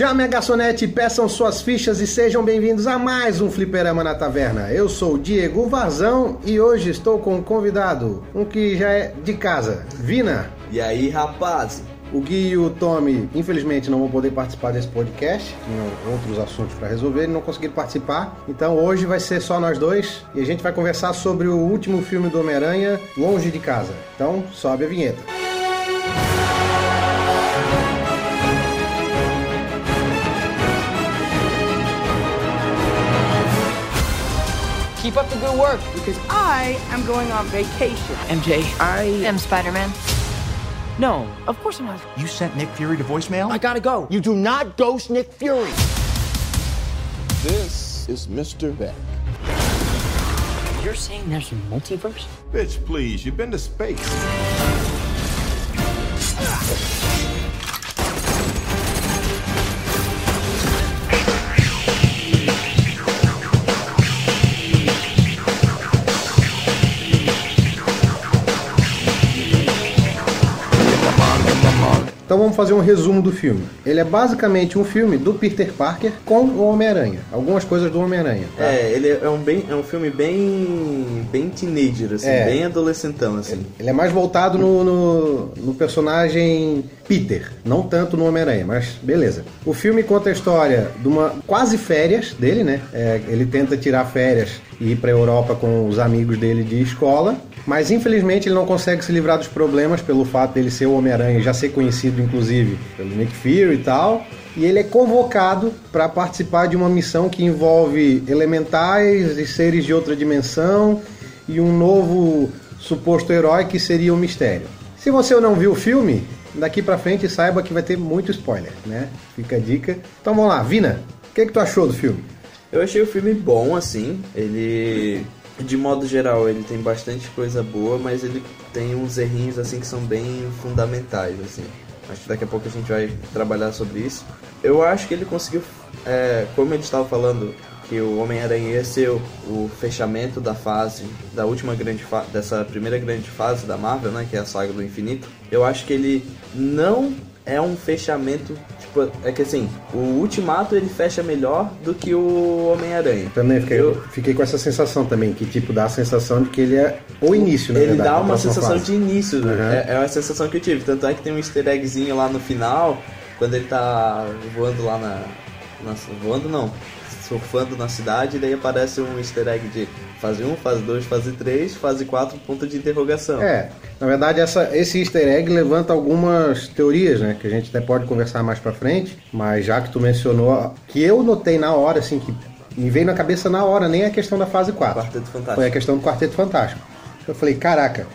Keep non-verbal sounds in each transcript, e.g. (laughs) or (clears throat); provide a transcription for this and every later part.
Chame a garçonete, peçam suas fichas e sejam bem-vindos a mais um Fliperama na Taverna. Eu sou o Diego Vazão e hoje estou com um convidado, um que já é de casa, Vina. E aí, rapaz? O Gui e o Tommy, infelizmente, não vão poder participar desse podcast, tinham outros assuntos para resolver e não conseguiram participar. Então hoje vai ser só nós dois e a gente vai conversar sobre o último filme do Homem-Aranha, Longe de Casa. Então sobe a vinheta. Keep up the good work. because I am going on vacation. MJ, I am Spider Man. no, of course I'm not. You sent Nick Fury to voicemail? I gotta go. you do not ghost Nick Fury. This is Mr. Beck. You're saying there's a multiverse? Bitch, please, you've been to space. Então vamos fazer um resumo do filme. Ele é basicamente um filme do Peter Parker com o Homem-Aranha. Algumas coisas do Homem-Aranha. tá? É, ele é um, bem, é um filme bem. bem teenager, assim, É. bem adolescentão, assim. Ele é mais voltado no, no, no personagem Peter, não tanto no Homem-Aranha, mas beleza. O filme conta a história de uma quase férias dele, né? É, ele tenta tirar férias ir pra Europa com os amigos dele de escola, mas infelizmente ele não consegue se livrar dos problemas pelo fato dele ser o Homem-Aranha e já ser conhecido, inclusive, pelo Nick Fury e tal. E ele é convocado para participar de uma missão que envolve elementais e seres de outra dimensão e um novo suposto herói que seria o mistério. Se você não viu o filme, daqui pra frente saiba que vai ter muito spoiler, né? Fica a dica. Então vamos lá, Vina, o que, que tu achou do filme? Eu achei o filme bom, assim. Ele. De modo geral, ele tem bastante coisa boa, mas ele tem uns errinhos, assim, que são bem fundamentais, assim. Acho que daqui a pouco a gente vai trabalhar sobre isso. Eu acho que ele conseguiu, é, como ele estava falando, que o Homem-Aranha ia ser o, o fechamento da fase, da última grande dessa primeira grande fase da Marvel, né, que é a saga do infinito. Eu acho que ele não é um fechamento, tipo, é que assim, o Ultimato ele fecha melhor do que o Homem-Aranha. Também fiquei, Eu- fiquei com essa sensação também, que tipo dá a sensação de que ele é o início, na Ele verdade, dá uma sensação fase. de início, Uhum. é, é uma sensação que eu tive. Tanto é que tem um easter eggzinho lá no final, quando ele tá voando lá na. na voando não, surfando na cidade, e daí aparece um easter egg de fase 1, fase 2, fase 3, fase 4, ponto de interrogação. É, na verdade essa, esse easter egg levanta algumas teorias, né? Que a gente até pode conversar mais pra frente, mas já que tu mencionou, que eu notei na hora, assim, que me veio na cabeça na hora, nem a questão da fase 4. Quarteto Fantástico. Foi a questão do Quarteto Fantástico. Eu falei, caraca,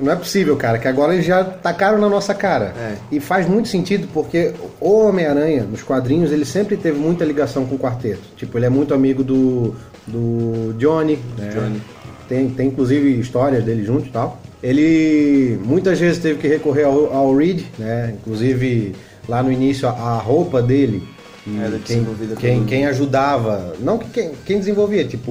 não é possível, cara, que agora eles já tacaram na nossa cara. É. E faz muito sentido, porque o Homem-Aranha, nos quadrinhos, ele sempre teve muita ligação com o quarteto. Tipo, ele é muito amigo do, do Johnny, né? Johnny. Tem, tem inclusive histórias dele junto e tal. Ele muitas vezes teve que recorrer ao, ao Reed, né? Inclusive lá no início a, a roupa dele. E Era quem, quem, quem ajudava, não que quem, quem desenvolvia, tipo,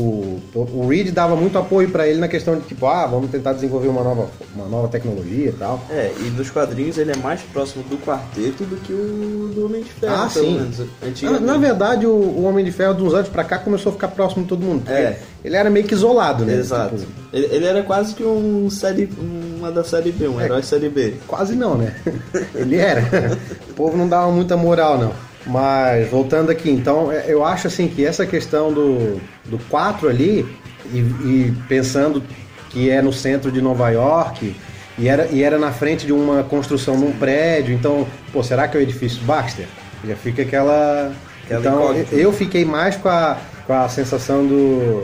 o, Reed dava muito apoio pra ele na questão de tipo, ah, vamos tentar desenvolver uma nova, uma nova tecnologia e tal. É, e nos quadrinhos ele é mais próximo do quarteto do que o do Homem de Ferro, Ah, sim. menos. Na, Antigamente. na verdade, o, o Homem de Ferro, de uns anos pra cá, começou a ficar próximo de todo mundo. É. Ele era meio que isolado, né? Exato. Tipo, Ele, ele era quase que um série, uma da série B, um É. herói série B. Quase não, né? (laughs) Ele era. (laughs) O povo não dava muita moral, não. Mas, voltando aqui, então, é, eu acho assim que essa questão do, do 4 ali, e, e pensando que é no centro de Nova York, e era, e era na frente de uma construção num prédio, então, pô, será que é o edifício Baxter? Já fica aquela. Aquela então, incógnita. eu fiquei mais com a, com a sensação do,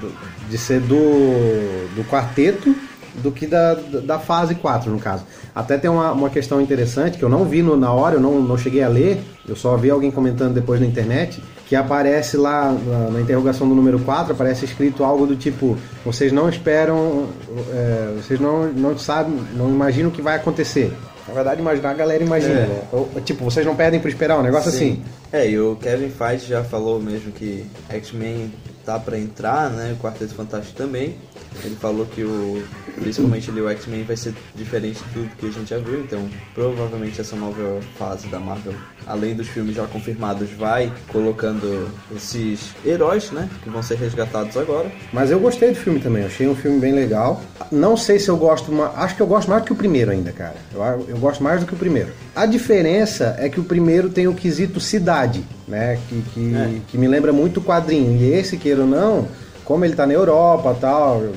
do- de ser do, do quarteto do que da, da fase 4, no caso. Até tem uma, uma questão interessante que eu não vi no- na hora, eu não, não cheguei a ler, eu só vi alguém comentando depois na internet, que aparece lá na, na interrogação do número 4, aparece escrito algo do tipo, vocês não esperam, é, vocês não, não sabem, não imaginam o que vai acontecer. Na verdade, imaginar a galera imagina, É. né? Ou, tipo, vocês não pedem por esperar, um negócio assim. É, e o Kevin Feige já falou mesmo que X-Men tá pra entrar, né? O Quarteto Fantástico também. Ele falou que o principalmente ali o X-Men vai ser diferente de tudo que a gente já viu, então provavelmente essa nova fase da Marvel, além dos filmes já confirmados, vai colocando esses heróis, né, que vão ser resgatados agora. Mas eu gostei do filme também, achei um filme bem legal. Não sei se eu gosto, acho que eu gosto mais do que o primeiro ainda, cara. Eu, eu gosto mais do que o primeiro. A diferença é que o primeiro tem o quesito cidade, né, que, que, É. que me lembra muito o quadrinho. E esse, queira ou não, como ele tá na Europa tal,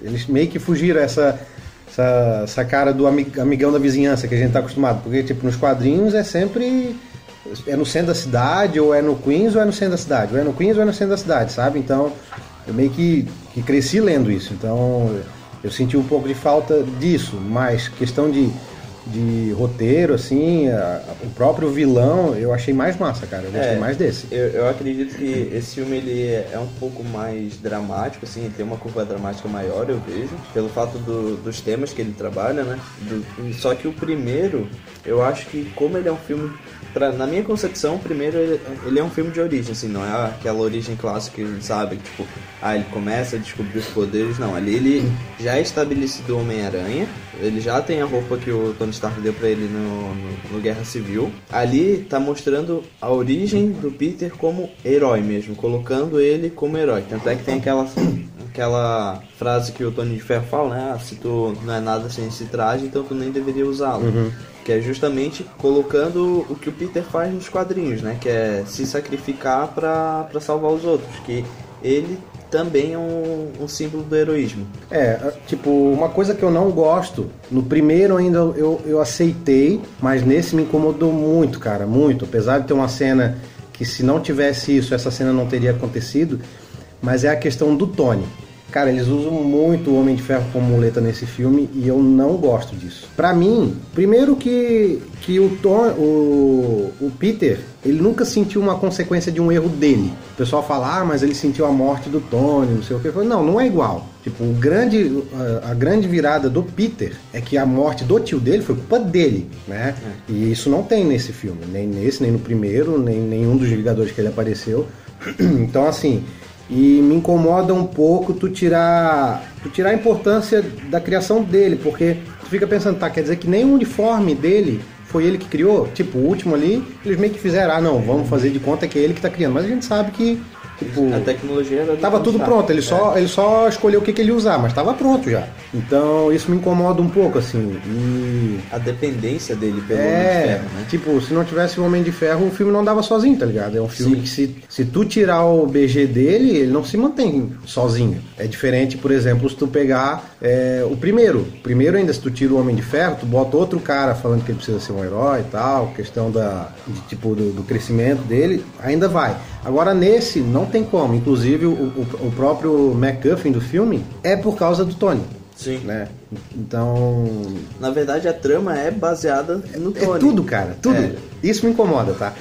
eles meio que fugiram essa, essa, essa cara do ami- amigão da vizinhança que a gente tá acostumado. Porque, tipo, nos quadrinhos é sempre. É no centro da cidade, ou é no Queens, ou é no centro da cidade. Ou é no Queens, ou é no centro da cidade, sabe? Então, eu meio que, que cresci lendo isso. Então, eu senti um pouco de falta disso. Mas, questão de, de roteiro, assim, a- a- o próprio vilão, eu achei mais massa, cara. Eu gostei É, mais desse. Eu, eu acredito que esse filme ele é um pouco mais dramático, assim, tem uma curva dramática maior, eu vejo, pelo fato do- dos temas que ele trabalha, né? Do- só que o primeiro, eu acho que como ele é um filme, pra, na minha concepção, primeiro ele, ele é um filme de origem, assim, não é aquela origem clássica que a gente sabe, tipo, ah, ele começa a descobrir os poderes, não. Ali ele já é estabelecido o Homem-Aranha, ele já tem a roupa que o Tony Stark deu pra ele no, no, no Guerra Civil. Ali tá mostrando a origem do Peter como herói mesmo, colocando ele como herói. Tanto é que tem aquela, aquela frase que o Tony de Ferro fala, né? Ah, se tu não é nada sem esse traje, então tu nem deveria usá-lo. Que é justamente colocando o que o Peter faz nos quadrinhos, né? Que é se sacrificar pra, pra salvar os outros. Que ele também é um, um símbolo do heroísmo. É, tipo, uma coisa que eu não gosto, no primeiro ainda eu, eu aceitei, mas nesse me incomodou muito, cara, muito. Apesar de ter uma cena que se não tivesse isso, essa cena não teria acontecido, mas é a questão do Tony. Cara, eles usam muito o Homem de Ferro como muleta nesse filme e eu não gosto disso. Pra mim, primeiro que, que o, Ton, o, o Peter, ele nunca sentiu uma consequência de um erro dele. O pessoal fala, ah, mas ele sentiu a morte do Tony, não sei o que. Não, não é igual. Tipo, o grande, a, a grande virada do Peter é que a morte do tio dele foi culpa dele, né? E isso não tem nesse filme, nem nesse, nem no primeiro, nem nenhum dos Vingadores que ele apareceu. (clears throat) Então, assim, e me incomoda um pouco tu tirar, tu tirar a importância da criação dele, porque tu fica pensando, tá, quer dizer que nem o uniforme dele foi ele que criou? Tipo, o último ali, eles meio que fizeram, ah, não, vamos fazer de conta que é ele que tá criando. Mas a gente sabe que, tipo... A tecnologia era Tava tudo pronto, ele só, ele só escolheu o que, que ele ia usar, mas tava pronto já. Então isso me incomoda um pouco, assim. E. A dependência dele pelo Homem de É, Ferro, né? tipo, se não tivesse o Homem de Ferro, o filme não dava sozinho, tá ligado? É um filme Sim. que se, se tu tirar o BG dele, ele não se mantém sozinho. É diferente, por exemplo, se tu pegar é, o primeiro. Primeiro ainda, se tu tira o Homem de Ferro, tu bota outro cara falando que ele precisa ser um herói e tal, questão da, de, tipo, do, do crescimento dele, ainda vai. Agora nesse, não tem como. Inclusive, o, o, o próprio MacGuffin do filme é por causa do Tony. Sim. Né? Então, Na verdade, a trama é baseada no Tony. é tudo, cara, tudo. É. Isso me incomoda, tá?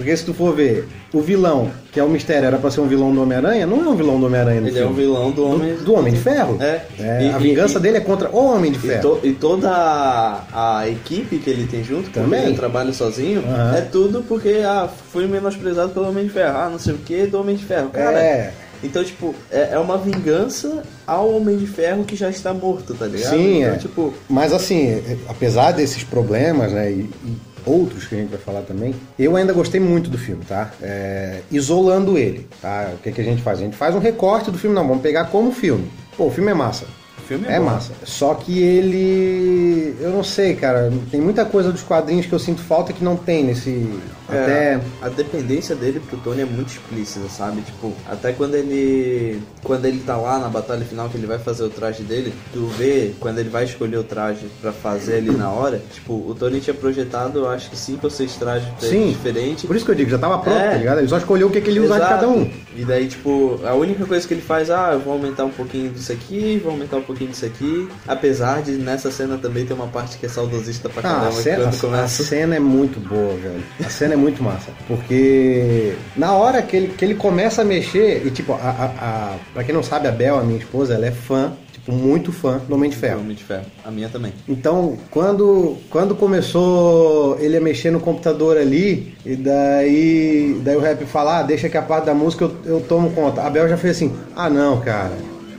Porque se tu for ver, o vilão, que é o mistério, era pra ser um vilão do Homem-Aranha, não é um vilão do Homem-Aranha Ele é filme. um vilão do Homem... do, do Homem de Ferro. É. E- a e- vingança e- dele é contra o Homem de E, Ferro. to- e toda a, a equipe que ele tem junto, Também. ele trabalha sozinho, Aham. é tudo porque ah, fui menosprezado pelo Homem de Ferro. Ah, não sei o que do Homem de Ferro. Cara, É. então, tipo, é, é uma vingança ao Homem de Ferro que já está morto, tá ligado? Sim, então, é. tipo, Mas assim, é, apesar desses problemas, né, e, e outros que a gente vai falar também, eu ainda gostei muito do filme, tá? É, isolando ele, tá? O que, que a gente faz? A gente faz um recorte do filme, não, vamos pegar como filme. Pô, o filme é massa. o filme é, É bom. massa. Só que ele. Eu não sei, cara. Tem muita coisa dos quadrinhos que eu sinto falta que não tem nesse. É, Até. a dependência dele pro Tony é muito explícita, sabe? Tipo, até quando ele quando ele tá lá na batalha final que ele vai fazer o traje dele, tu vê quando ele vai escolher o traje pra fazer ali na hora, tipo, o Tony tinha projetado, acho que cinco ou seis trajes Sim. diferentes. Por isso que eu digo, já tava pronto, É. tá ligado? Ele só escolheu o que, que ele ia usar de cada um. E daí, tipo, a única coisa que ele faz, ah, eu vou aumentar um pouquinho disso aqui, vou aumentar um pouquinho disso aqui. Apesar de nessa cena também ter uma parte que é saudosista pra Ah, a caramba, cena, a começa. cena é muito boa, velho. A cena é muito massa. Porque na hora que ele, que ele começa a mexer, e tipo, a, a, a, pra quem não sabe, a Bel, a minha esposa, ela é fã, tipo, muito fã do Homem de Ferro. Homem de Ferro. A minha também. Então, quando, quando começou ele a mexer no computador ali, e daí, daí o rap falar, ah, deixa que a parte da música eu, eu tomo conta. A Bel já fez assim, ah não, cara.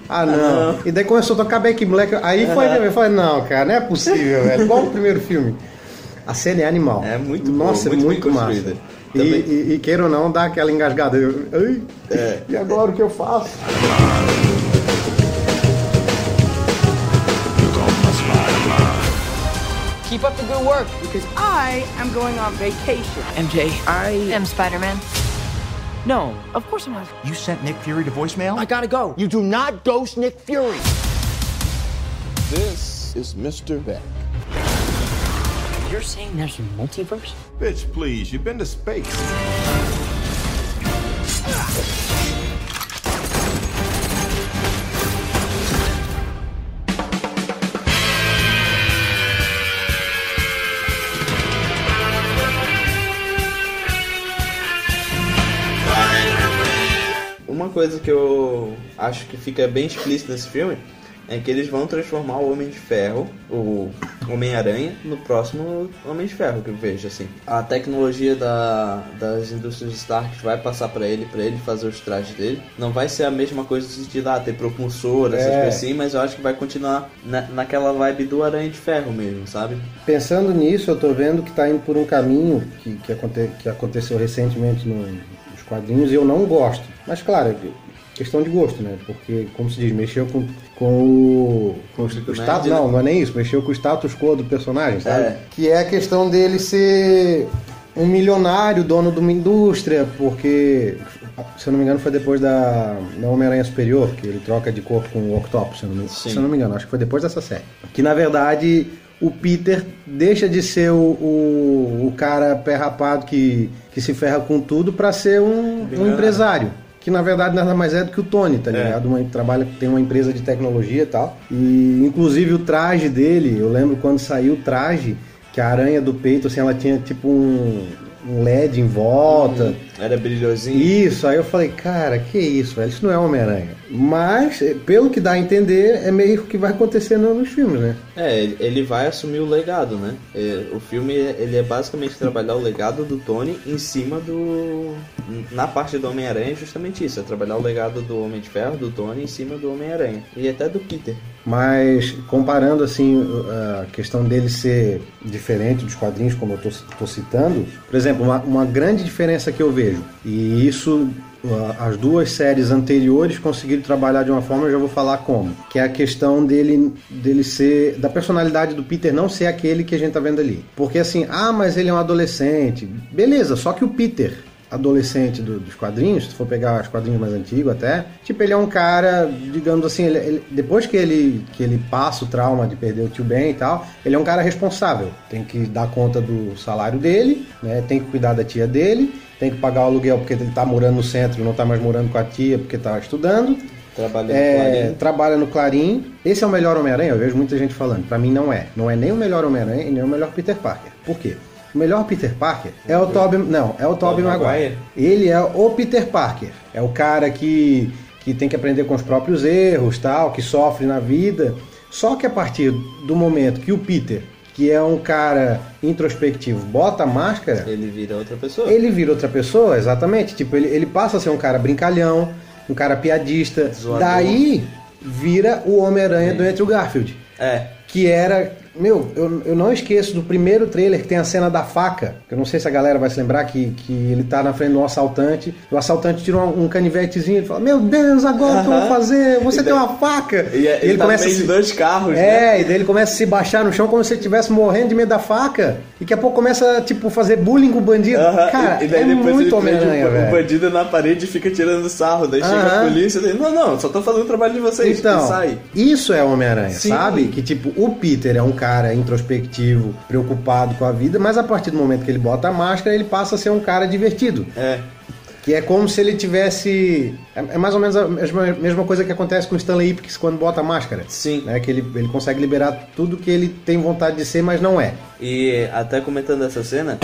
Ah não. E daí começou a tocar Back Black. Aí foi, eu falei, não, cara, não é possível, velho. Igual o primeiro filme. A cena é animal. É muito boa, Nossa, muito é bem muito massa. E, e, e queira ou não, dá aquela engasgada. Eu, Ai, É. E agora o que eu faço? Keep up the good work. Because I am going on vacation. MJ, I am Spider Man. No, of course I'm not. You sent Nick Fury to voicemail? I gotta go. You do not ghost Nick Fury. This is Mr. Beck. You're saying there's a multiverse? Bitch, please, you've been to space. Uma coisa que eu acho que fica bem explícito nesse filme é que eles vão transformar o Homem de Ferro, o Homem-Aranha, no próximo Homem de Ferro que eu vejo, assim. A tecnologia da, das indústrias Stark vai passar pra ele, pra ele fazer os trajes dele. Não vai ser a mesma coisa no sentido, ah, ter propulsor, essas É. coisas assim, mas eu acho que vai continuar na, naquela vibe do Aranha de Ferro mesmo, sabe? Pensando nisso, eu tô vendo que tá indo por um caminho que, que, aconte- que aconteceu recentemente no- nos quadrinhos e eu não gosto. Mas claro, questão de gosto, né? Porque, como se diz, mexeu com, com o. Com o, status, né? não, não é nem isso, mexeu com o status quo do personagem, sabe? É. Que é a questão dele ser um milionário, dono de uma indústria, porque. Se eu não me engano, foi depois da, da Homem-Aranha Superior, que ele troca de corpo com o Octopus, se eu, não se eu não me engano. Acho que foi depois dessa série. Que na verdade o Peter deixa de ser o, o, o cara pé rapado que, que se ferra com tudo para ser um, um empresário. Que na verdade nada mais é do que o Tony, tá É. ligado? Uma, trabalha, tem uma empresa de tecnologia e tal. E inclusive o traje dele, eu lembro quando saiu o traje, que a aranha do peito, assim, ela tinha tipo um, um LED em volta. Era brilhosinho. Isso, aí eu falei, cara, que isso, velho, isso não é Homem-Aranha. Mas, eh, pelo que dá a entender, é meio que vai acontecer no- nos filmes, né? É, ele- ele vai assumir o legado, né? É, O filme ele é basicamente trabalhar o legado do Tony em cima do. Na parte do Homem-Aranha é justamente isso, é trabalhar o legado do Homem de Ferro, do Tony, em cima do Homem-Aranha. E até do Peter. Mas, comparando, assim, a questão dele ser diferente dos quadrinhos, como eu tô, tô citando, por exemplo, uma, uma grande diferença que eu vejo, e isso as duas séries anteriores conseguiram trabalhar de uma forma, eu já vou falar como, que é a questão dele, dele ser, da personalidade do Peter não ser aquele que a gente tá vendo ali. Porque assim, ah, mas ele é um adolescente. Beleza, só que o Peter, adolescente do- dos quadrinhos, se for pegar os quadrinhos mais antigos até, tipo, ele é um cara, digamos assim, ele- ele- depois que ele, que ele passa o trauma de perder o tio Ben e tal, ele é um cara responsável. Tem que dar conta do salário dele, né? Tem que cuidar da tia dele, tem que pagar o aluguel porque ele tá morando no centro, não tá mais morando com a tia porque tá estudando. Trabalhando É, com Clarim. trabalha no Clarim. Esse é o melhor Homem-Aranha? Eu vejo muita gente falando. Pra mim não é. Não é nem o melhor Homem-Aranha e nem o melhor Peter Parker. Por quê? O melhor Peter Parker é o Tobey... Não, é o Tobey Maguire. Maguire? Ele é o Peter Parker. É o cara que, que tem que aprender com os próprios erros, tal, que sofre na vida. Só que a partir do momento que o Peter, que é um cara introspectivo, bota a máscara, Ele vira outra pessoa. ele vira outra pessoa, exatamente. Tipo, ele, ele passa a ser um cara brincalhão, um cara piadista. Zoador. Daí vira o Homem-Aranha do Andrew Garfield. É. Que era. Meu, eu, eu não esqueço do primeiro trailer que tem a cena da faca. Eu não sei se a galera vai se lembrar que, que ele tá na frente do assaltante. O assaltante tira um, um canivetezinho e fala: Meu Deus, agora o que eu vou fazer? Você E tem uma faca! E, é- ele tá no meio a de se- dois carros, né? é, e daí ele começa a se baixar no chão como se ele estivesse morrendo de medo da faca. E daqui a pouco começa, tipo, fazer bullying com o bandido. Aham, Cara, e, e daí é depois muito ele prende Homem-Aranha, o, bandido na parede e fica tirando sarro. Daí chega a polícia e não, não, só tô fazendo o trabalho de vocês. Então, e sai. isso é Homem-Aranha, sabe? Que tipo, o Peter é um cara introspectivo, preocupado com a vida, mas a partir do momento que ele bota a máscara, ele passa a ser um cara divertido. É. Que é como se ele tivesse. É é mais ou menos a mesma, mesma coisa que acontece com o Stanley Ipkiss quando bota a máscara. Sim. Né? Que ele, ele consegue liberar tudo que ele tem vontade de ser, mas não é. E até comentando essa cena,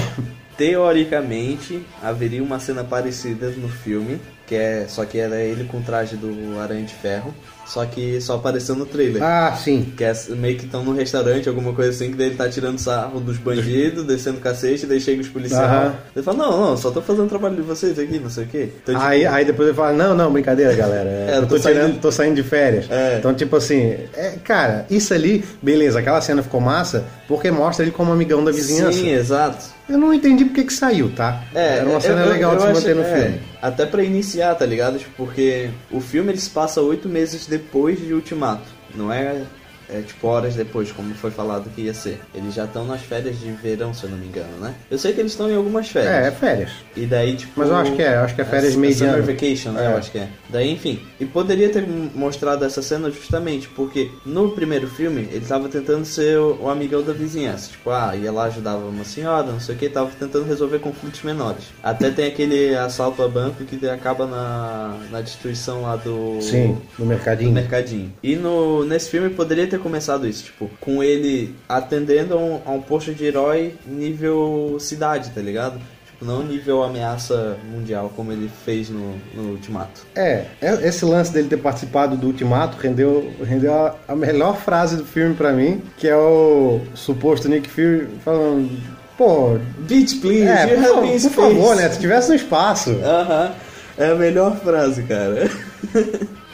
teoricamente haveria uma cena parecida no filme, que é só que era ele com o traje do Aranha de Ferro. Só que só apareceu no trailer. Ah, sim. Que é meio que estão num restaurante, alguma coisa assim, que daí ele tá tirando sarro dos bandidos, descendo cacete, daí chega os policiais. Ele fala, não, não, só tô fazendo o trabalho de vocês aqui, não sei o quê. Então, tipo, Aí, aí depois ele fala, não, não, brincadeira, galera. (laughs) É, É, eu tô, tô saindo- tirando, tô saindo de férias. É. Então, tipo assim, é, cara, isso ali, beleza, aquela cena ficou massa, porque mostra ele como amigão da vizinhança. Sim, exato. Eu não entendi porque que saiu, tá? É, Era uma cena eu- eu- legal de eu se acho- manter no é, filme. Até pra iniciar, tá ligado? Tipo, porque o filme ele se passa oito meses depois de Ultimato. Não é, é tipo horas depois, como foi falado que ia ser. Eles já estão nas férias de verão, se eu não me engano, né? Eu sei que eles estão em algumas férias. É, é férias. E daí, tipo. Mas eu acho que é, eu acho que é férias é, meio de Summer. Vacation, né? É. Eu acho que é. Daí, enfim. E poderia ter mostrado essa cena justamente porque no primeiro filme ele tava tentando ser o, o amigão da vizinhança. Tipo, ah, ia lá, ajudava uma senhora, não sei o que, tava tentando resolver conflitos menores. Até tem aquele assalto a banco que acaba na, na destruição lá do. Sim, no mercadinho. do mercadinho. E no, nesse filme poderia ter começado isso, tipo, com ele atendendo a um, a um posto de herói nível cidade, tá ligado? Tipo, não nível ameaça mundial, como ele fez no, no Ultimato. É, é- esse lance dele ter participado do Ultimato rendeu, rendeu a, a melhor frase do filme pra mim, que é o suposto Nick Fury falando, pô, Bitch, please, é, you por, por favor, né, se tivesse no espaço. Aham, é a melhor frase, cara. (laughs)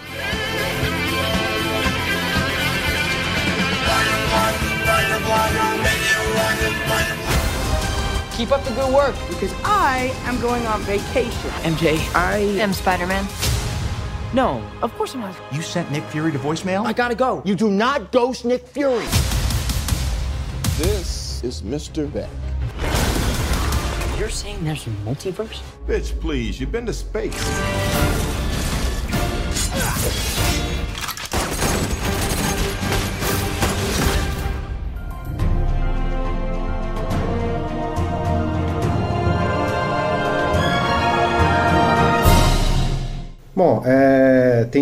Keep up the good work. Because I am going on vacation. MJ, I am Spider-Man. no, of course I'm not. You sent Nick Fury to voicemail? I gotta go. You do not ghost Nick Fury. This is Mr. Beck. You're saying there's a multiverse? Bitch, please, you've been to space.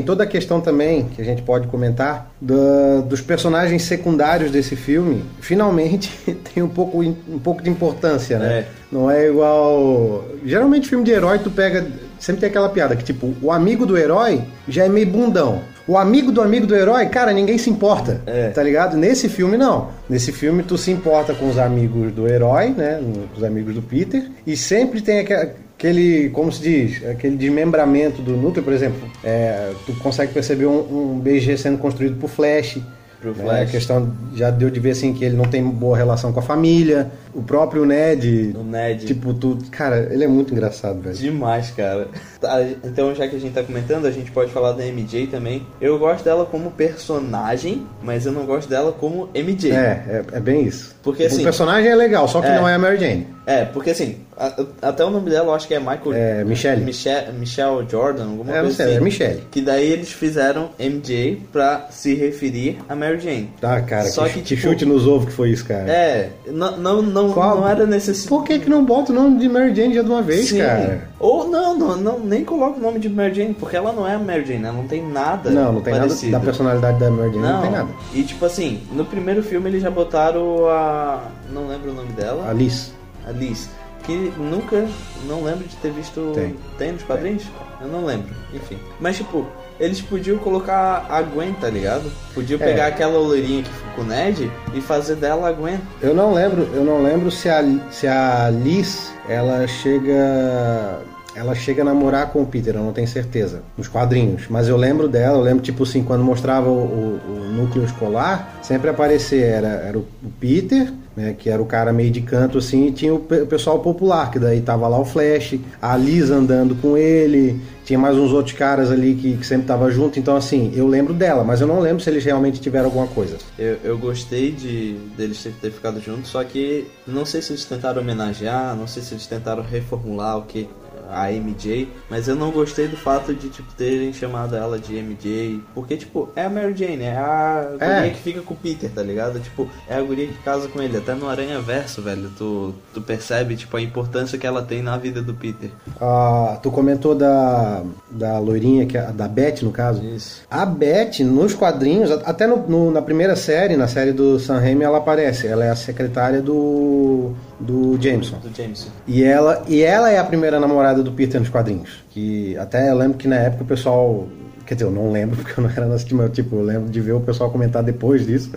Tem toda a questão também que a gente pode comentar da- dos personagens secundários desse filme. Finalmente (laughs) tem um pouco, um pouco de importância, né? É. Não é igual. Geralmente filme de herói tu pega. Sempre tem aquela piada que, tipo, o amigo do herói já é meio bundão. O amigo do amigo do herói, cara, ninguém se importa. É. Tá ligado? Nesse filme, não. Nesse filme, tu se importa com os amigos do herói, né? Os amigos do Peter. E sempre tem aque- aquele, como se diz, aquele desmembramento do núcleo, por exemplo. é, tu consegue perceber um, um BG sendo construído por Flash. Pro né? Flash. A questão já deu de ver assim que ele não tem boa relação com a família. O próprio Ned. O Ned. Tipo, tu. Cara, ele é muito engraçado, velho. Demais, cara. Tá, Então, já que a gente tá comentando, a gente pode falar da MJ também. Eu gosto dela como personagem, mas eu não gosto dela como MJ. É, é, é bem isso. Porque, o assim, personagem é legal, só que é. não é a Mary Jane. É, porque assim, a- até o nome dela eu acho que é Michael. É, Michelle. Michelle, Michelle Jordan, alguma É, não coisa sei, assim. é Michelle. Que daí eles fizeram MJ pra se referir a Mary Jane. Tá, cara, Só que, que, que tipo, chute nos ovos que foi isso, cara. É, não, não, não, Qual- não era necessidade. Por que, que não bota o nome de Mary Jane já de uma vez, Sim. cara? Ou não, não, não, nem coloca o nome de Mary Jane, porque ela não é a Mary Jane, ela não tem nada. Não, não tem parecido. nada da personalidade da Mary Jane, não, tem nada. E tipo assim, no primeiro filme eles já botaram a. Não lembro o nome dela. Alice. A Liz. Que nunca. Não lembro de ter visto. Tem. nos quadrinhos? Eu não lembro. Enfim. Mas tipo, eles podiam colocar a Gwen, tá ligado? Podiam É. pegar aquela loirinha que ficou com o Ned e fazer dela a Gwen. Eu não lembro, eu não lembro se a, se a Liz, ela chega. Ela chega a namorar com o Peter, eu não tenho certeza. Nos quadrinhos. Mas eu lembro dela, eu lembro, tipo assim, quando mostrava o, o- o núcleo escolar, sempre aparecia, era, era o Peter, né, que era o cara meio de canto assim, e tinha o, pe- o pessoal popular, que daí tava lá o Flash, a Liz andando com ele, tinha mais uns outros caras ali que, que sempre tava junto, então assim, eu lembro dela, mas eu não lembro se eles realmente tiveram alguma coisa. Eu, eu gostei de deles ter, ter ficado juntos, só que não sei se eles tentaram homenagear, não sei se eles tentaram reformular o que a MJ, mas eu não gostei do fato de tipo terem chamado ela de MJ, porque tipo, é a Mary Jane, é a É. guria que fica com o Peter, tá ligado? Tipo, é a guria que casa com ele, até no Aranha Verso, velho, tu, tu percebe tipo a importância que ela tem na vida do Peter. Ah, tu comentou da, da loirinha, que é, da Beth, no caso. Isso. A Beth, nos quadrinhos, até no- no- na primeira série, na série do Sam Raimi, ela aparece. Ela é a secretária do, do Jameson. Do Jameson. E ela, e ela é a primeira namorada do Peter nos quadrinhos. Que até eu lembro que na época o pessoal Quer dizer, eu não lembro (laughs) porque eu não era nessa mas tipo, eu lembro de ver o pessoal comentar depois disso.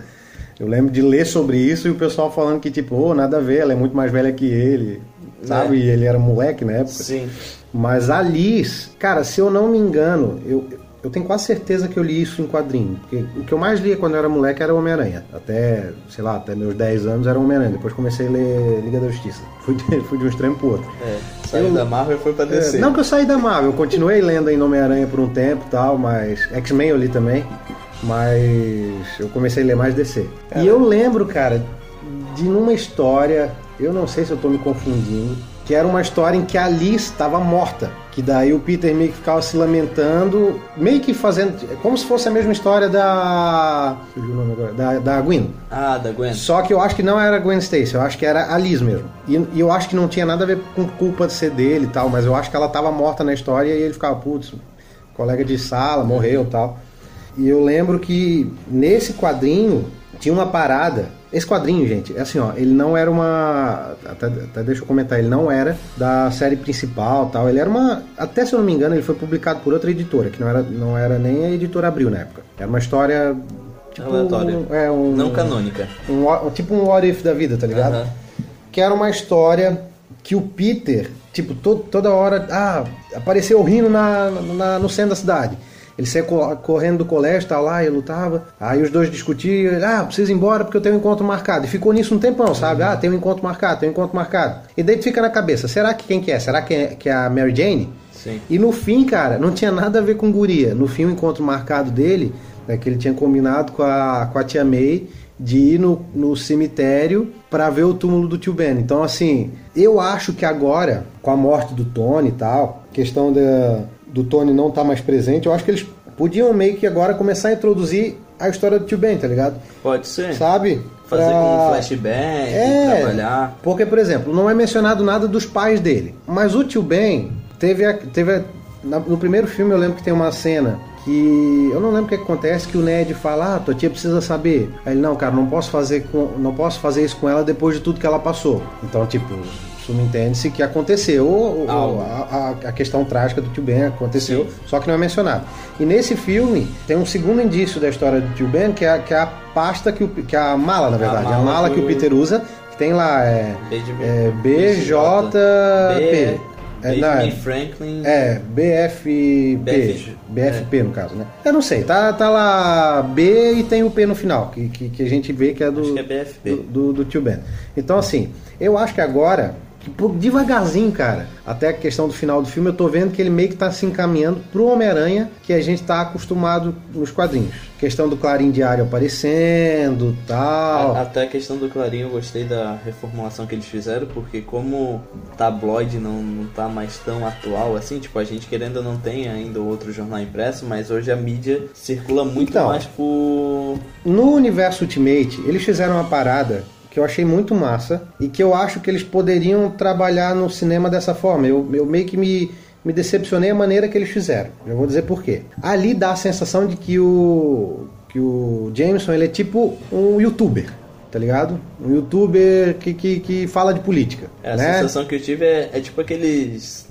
Eu lembro de ler sobre isso e o pessoal falando que, tipo, oh, nada a ver, ela é muito mais velha que ele, sabe? É. E ele era moleque na época. Sim. Mas a Liz, cara, se eu não me engano, eu, eu tenho quase certeza que eu li isso em quadrinho. Porque o que eu mais lia quando eu era moleque era Homem-Aranha. Até, sei lá, até meus 10 anos era Homem-Aranha. Depois comecei a ler Liga da Justiça. (laughs) Fui de, fui de um extremo pro outro. É. Saiu da Marvel e foi pra É, DC. não que eu saí da Marvel, eu continuei lendo ainda Homem-Aranha por um tempo e tal, mas. X-Men eu li também, mas eu comecei a ler mais DC. E eu lembro, cara, de numa história, eu não sei se eu tô me confundindo, que era uma história em que a Liz estava morta. Que daí o Peter meio que ficava se lamentando, meio que fazendo. Como se fosse a mesma história da. Da, da Gwen. Ah, da Gwen. Só que eu acho que não era Gwen Stacy, eu acho que era a Liz mesmo. E, e eu acho que não tinha nada a ver com culpa de ser dele e tal, mas eu acho que ela tava morta na história e ele ficava, putz, colega de sala, morreu e tal. E eu lembro que nesse quadrinho tinha uma parada. Esse quadrinho, gente, é assim, ó, ele não era uma. Até, até deixa eu comentar, ele não era da série principal tal. Ele era uma. Até se eu não me engano, ele foi publicado por outra editora, que não era, não era nem a editora Abril na época. Era uma história. Tipo, Aleatória. um- é, um, Não canônica. um, what- tipo um what if da vida, tá ligado? Que era uma história que o Peter, tipo, to- toda hora, ah, apareceu rindo na, na- no centro da cidade. Ele saía co- correndo do colégio, tá lá, e lutava. Aí os dois discutiam, ah, preciso ir embora porque eu tenho um encontro marcado. E ficou nisso um tempão, sabe? Ah, tem um encontro marcado, tem um encontro marcado. E daí fica na cabeça, será que quem que é? Será que é, que é a Mary Jane? Sim. E no fim, cara, não tinha nada a ver com guria. No fim, o encontro marcado dele, é que ele tinha combinado com a, com a tia May de ir no, no cemitério para ver o túmulo do tio Ben. Então, assim, eu acho que agora, com a morte do Tony e tal, questão da, do Tony não estar mais presente, eu acho que eles podiam meio que agora começar a introduzir a história do tio Ben, tá ligado? Pode ser. Sabe? Fazer Pra- com um flashback, é, trabalhar. Porque, por exemplo, não é mencionado nada dos pais dele. Mas o tio Ben teve, a- teve a- no primeiro filme eu lembro que tem uma cena que eu não lembro o que acontece que o Ned fala, ah, tua tia precisa saber. Aí ele, não, cara, não posso fazer com, não posso fazer isso com ela depois de tudo que ela passou. Então, tipo, subentende-se que aconteceu o- o- Algo. a, a- a questão trágica do tio Ben aconteceu, só que não é mencionado. E nesse filme tem um segundo indício da história do tio Ben, que é, a- que é a pasta que o, que é a mala, na verdade, a mala, mala que o Peter usa, que tem lá é, é BJP. É, é- Benjamin Franklin. é, BFP. BFG. BFP, no caso, né? Eu não sei, tá, tá lá B e tem o P no final, que, que, que a gente vê que é do, Acho que é BFP. do, do, do tio Ben. Então, assim, eu acho que agora, devagarzinho, cara, até a questão do final do filme, eu tô vendo que ele meio que tá se encaminhando pro Homem-Aranha que a gente tá acostumado nos quadrinhos. Questão do Clarim Diário aparecendo tal. Até a questão do Clarinho, eu gostei da reformulação que eles fizeram, porque como tabloide não, não tá mais tão atual assim, tipo, a gente querendo não tem ainda outro jornal impresso, mas hoje a mídia circula muito Então. mais por... No universo Ultimate, eles fizeram uma parada que eu achei muito massa e que eu acho que eles poderiam trabalhar no cinema dessa forma. Eu, eu meio que me, me decepcionei a maneira que eles fizeram. Eu vou dizer por quê. Ali dá a sensação de que o, que o Jameson ele é tipo um youtuber. Tá ligado? Um youtuber que, que, que fala de política. É, a né? sensação que eu tive é, é tipo aqueles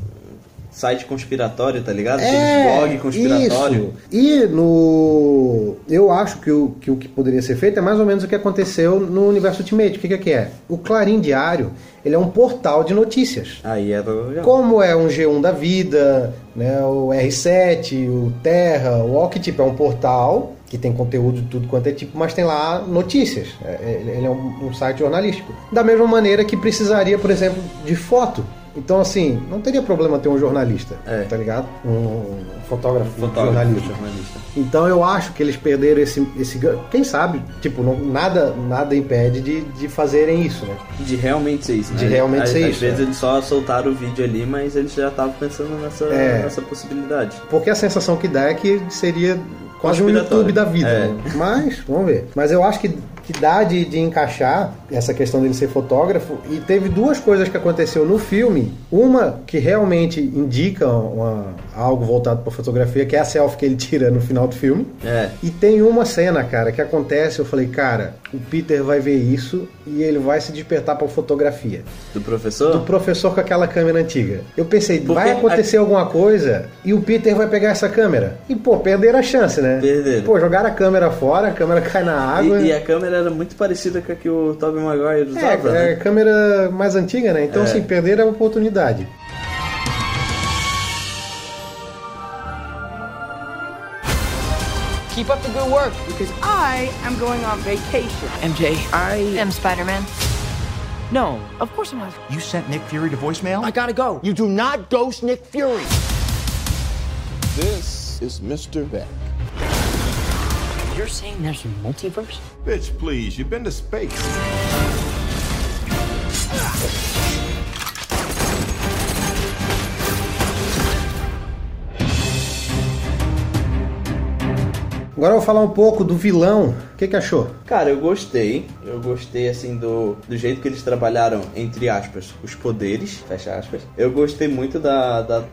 site conspiratório, tá ligado? É, blog conspiratório. Isso. E no. Eu acho que o, que o que poderia ser feito é mais ou menos o que aconteceu no universo Ultimate. O que, que é que é? O Clarim Diário ele é um portal de notícias. Aí legal. Como é um G1 da vida, né, o R7, o Terra, o Walk, tipo, é um portal que tem conteúdo de tudo quanto é tipo, mas tem lá notícias. É, é- ele é um, um site jornalístico. Da mesma maneira que precisaria, por exemplo, de foto. Então, assim, não teria problema ter um jornalista, É. tá ligado? Um fotógrafo, Fotógrafo, jornalista. jornalista. Então eu acho que eles perderam esse, esse quem sabe, tipo, não- nada, nada impede de, de fazerem isso, né? De realmente ser isso, né? De realmente às, ser às isso, vezes é. eles só soltaram o vídeo ali, mas eles já estavam pensando nessa, É. nessa possibilidade. Porque a sensação que dá é que seria quase um. YouTube da vida. É. né? Mas, vamos ver. Mas eu acho que, que dá de, de encaixar essa questão dele ser fotógrafo. E teve duas coisas que aconteceu no filme. Uma que realmente indica uma- algo voltado para fotografia, que é a selfie que ele tira no final do filme. É. E tem uma cena, cara, que acontece, eu falei, cara, o Peter vai ver isso e ele vai se despertar pra fotografia. Do professor? Do professor com aquela câmera antiga. Eu pensei, Porque vai acontecer alguma coisa e o Peter vai pegar essa câmera. E, pô, perderam a chance, né? Perderam. Pô, jogaram a câmera fora, a câmera (laughs) cai na água. E, e a câmera era muito parecida com a que o Tobey Maguire usava, É, né? é câmera mais antiga, né? Então, É. assim, perderam a oportunidade. Keep up the good work. Because I am going on vacation. MJ, I am Spider Man. no, of course I'm not. You sent Nick Fury to voicemail? I gotta go. You do not ghost Nick Fury. This is Mr. Beck. You're saying there's a multiverse? Bitch, please, you've been to space. Agora eu vou falar um pouco do vilão. Que, que achou? Cara, eu gostei. Eu gostei, assim, do, do jeito que eles trabalharam, entre aspas, os poderes, fecha aspas. Eu gostei muito da, da,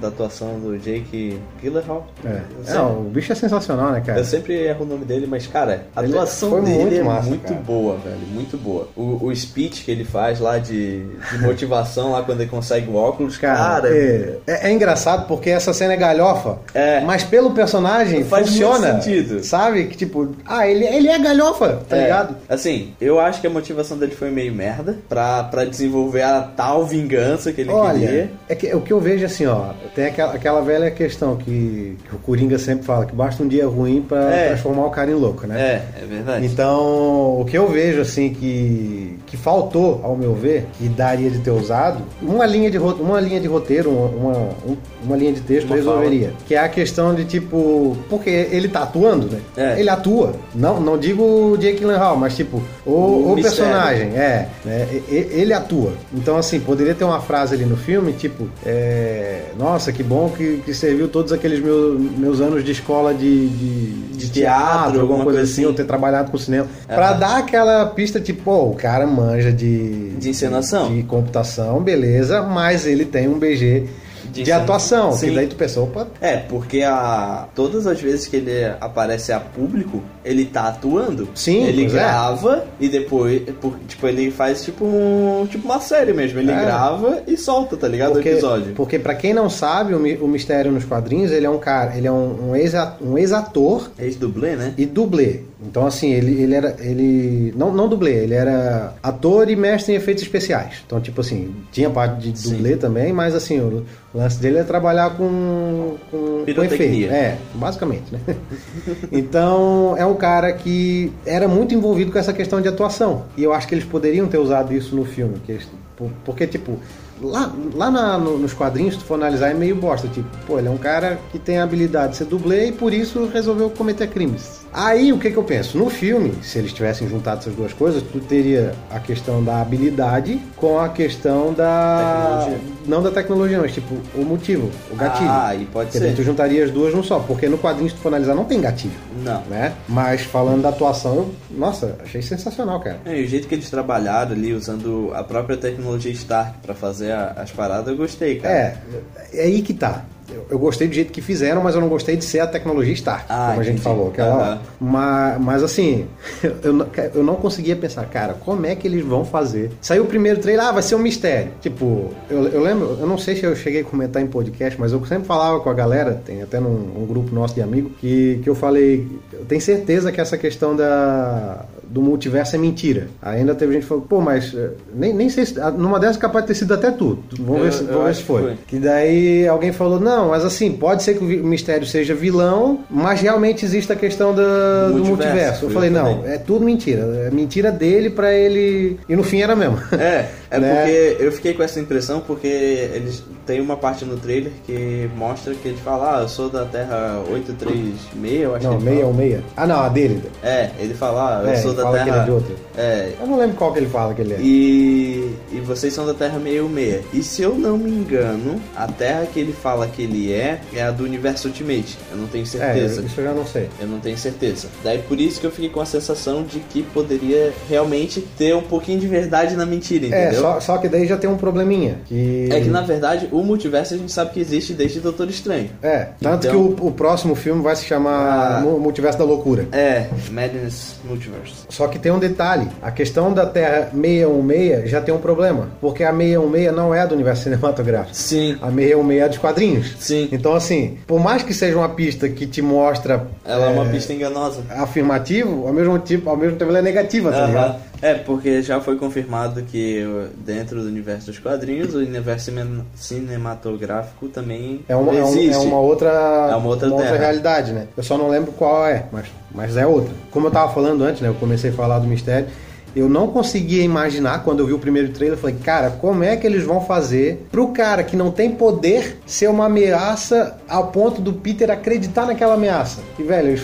da atuação do Jake Gyllenhaal. É. É, o bicho é sensacional, né, cara? Eu sempre erro o nome dele, mas, cara, a Ele atuação dele muito é massa, muito cara. boa, velho. Muito boa. O, o speech que ele faz lá de, de motivação, lá quando ele consegue o óculos, Cara, cara. é, é- é engraçado porque essa cena é galhofa, É. mas pelo personagem Faz muito funciona. sentido. Sabe? Que tipo, ah, ele, ele é galhofa, tá É, ligado? Assim, eu acho que a motivação dele foi meio merda pra, pra desenvolver a tal vingança que ele Olha, queria. é que, o que eu vejo assim, ó, tem aquela, aquela velha questão que, que o Coringa sempre fala, que basta um dia ruim pra É. transformar o cara em louco, né? É, é verdade. Então, o que eu vejo assim que, que faltou, ao meu ver, que daria de ter usado, uma linha de, uma linha de roteiro, uma, uma, um- uma linha de texto Uma resolveria. Que é a questão de tipo, porque ele tá atuando, né? É. Ele atua. Não, não digo o Jake Gyllenhaal, mas tipo, o, O o personagem, é, né? Ele atua. Então assim, poderia ter uma frase ali no filme, tipo, é, nossa, que bom que, que serviu todos aqueles meus, meus anos de escola de, de, De teatro, alguma alguma coisa assim, assim. ou ter trabalhado com cinema, pra dar aquela pista tipo, o cara manja de De encenação. de, computação, beleza, mas ele tem um BG de, encena- atuação, Sim. que daí tu pensa, opa, É, porque a, todas as vezes que ele aparece a público, ele tá atuando. Sim, Ele é. grava e depois, por- tipo, ele faz tipo um, tipo uma série mesmo. Ele É. grava e solta, tá ligado? porque, o episódio. porque para quem não sabe, o, o mistério nos quadrinhos, ele é um cara, ele é um, um ex- um ex-ator Ex-dublê, né? e dublê. Então, assim, ele, ele era. Ele. Não, não dublê, ele era ator e mestre em efeitos especiais. Então, tipo assim, tinha parte de Sim. dublê também, mas assim, o lance dele é trabalhar com. com, com efeito. É, basicamente, né? (laughs) então, é um cara que era muito envolvido com essa questão de atuação. E eu acho que eles poderiam ter usado isso no filme. porque, tipo. Lá, lá na- no- nos quadrinhos, se tu for analisar, é meio bosta. Tipo, pô, ele é um cara que tem a habilidade de ser dublê e por isso resolveu cometer crimes. Aí o que, que eu penso? No filme, se eles tivessem juntado essas duas coisas, tu teria a questão da habilidade com a questão da. Tecnologia. Não da tecnologia, mas tipo, o motivo, o gatilho. Ah, e pode daí ser. tu juntaria as duas num só, porque no quadrinho, se tu for analisar, não tem gatilho. Não. Né? Mas falando da atuação, eu, nossa, achei sensacional, cara. É, e o jeito que eles trabalharam ali, usando a própria tecnologia Stark pra fazer a- as paradas, eu gostei, cara. É, é aí que tá. Eu, eu gostei do jeito que fizeram, mas eu não gostei de ser a tecnologia Stark, Ah, como a gente entendi. falou. Que ela, Aham. mas, mas assim, (laughs) eu, não- eu não conseguia pensar, cara, como é que eles vão fazer? Saiu o primeiro trailer, ah, vai ser um mistério. Tipo, eu, eu lembro, eu não sei se eu cheguei a comentar em podcast, mas eu sempre falava com a galera, tem até num um grupo nosso de amigo, que, que eu falei, eu tenho certeza que essa questão da, do multiverso é mentira. Ainda teve gente que falou, pô, mas eh, nem, nem sei se. Numa dessas capaz de ter sido até tudo. Vamos Eu- ver se, vamos ver se foi. foi. Que daí alguém falou, não, mas assim, pode ser que o mistério seja vilão, mas realmente existe a questão da- do Multiverso, multiverso. Eu eu falei, não, é tudo mentira. É mentira dele pra ele. E no fim era mesmo. É, (laughs) é Né? porque eu fiquei com essa impressão porque eles tem uma parte no trailer que mostra que ele fala, ah, eu sou da Terra 836, eu acho Não, que fala. ou meia. Ah, não, a dele. É, ele fala, ah, eu É, sou da que Terra. É. É. Eu não lembro qual que ele fala que ele é. E, e vocês são da Terra 66. E se eu não me engano, a Terra que ele fala que ele é é a do Universo Ultimate. Eu não tenho É, certeza. isso eu já não sei. Eu não tenho certeza. Daí por isso que eu fiquei com a sensação de que poderia realmente ter um pouquinho de verdade na mentira, É, entendeu? só, só que daí já tem um probleminha. Que... É que na verdade o multiverso a gente sabe que existe desde Doutor Estranho. É, tanto Então- que o, o próximo filme vai se chamar Ah. Mu- Multiverso da Loucura. É, Madness Multiverse. Só que tem um detalhe: a questão da Terra 616 já tem um problema, porque a 616 não é do universo cinematográfico. Sim. A 616 é dos quadrinhos. Sim. Então, assim, por mais que seja uma pista que te mostra Ela é, uma pista enganosa. afirmativo, ao mesmo, tipo, ao mesmo tempo ela é negativa, tá Aham. ligado? É, porque já foi confirmado que dentro do universo dos quadrinhos, o universo cine- cinematográfico também É uma, é um- existe. é uma outra, É uma outra terra. realidade, né? Eu só não lembro qual é, mas, mas é outra. Como eu tava falando antes, né? Eu comecei a falar do mistério. Eu não conseguia imaginar quando eu vi o primeiro trailer. Eu falei, cara, como é que eles vão fazer pro cara que não tem poder ser uma ameaça ao ponto do Peter acreditar naquela ameaça? E, velho,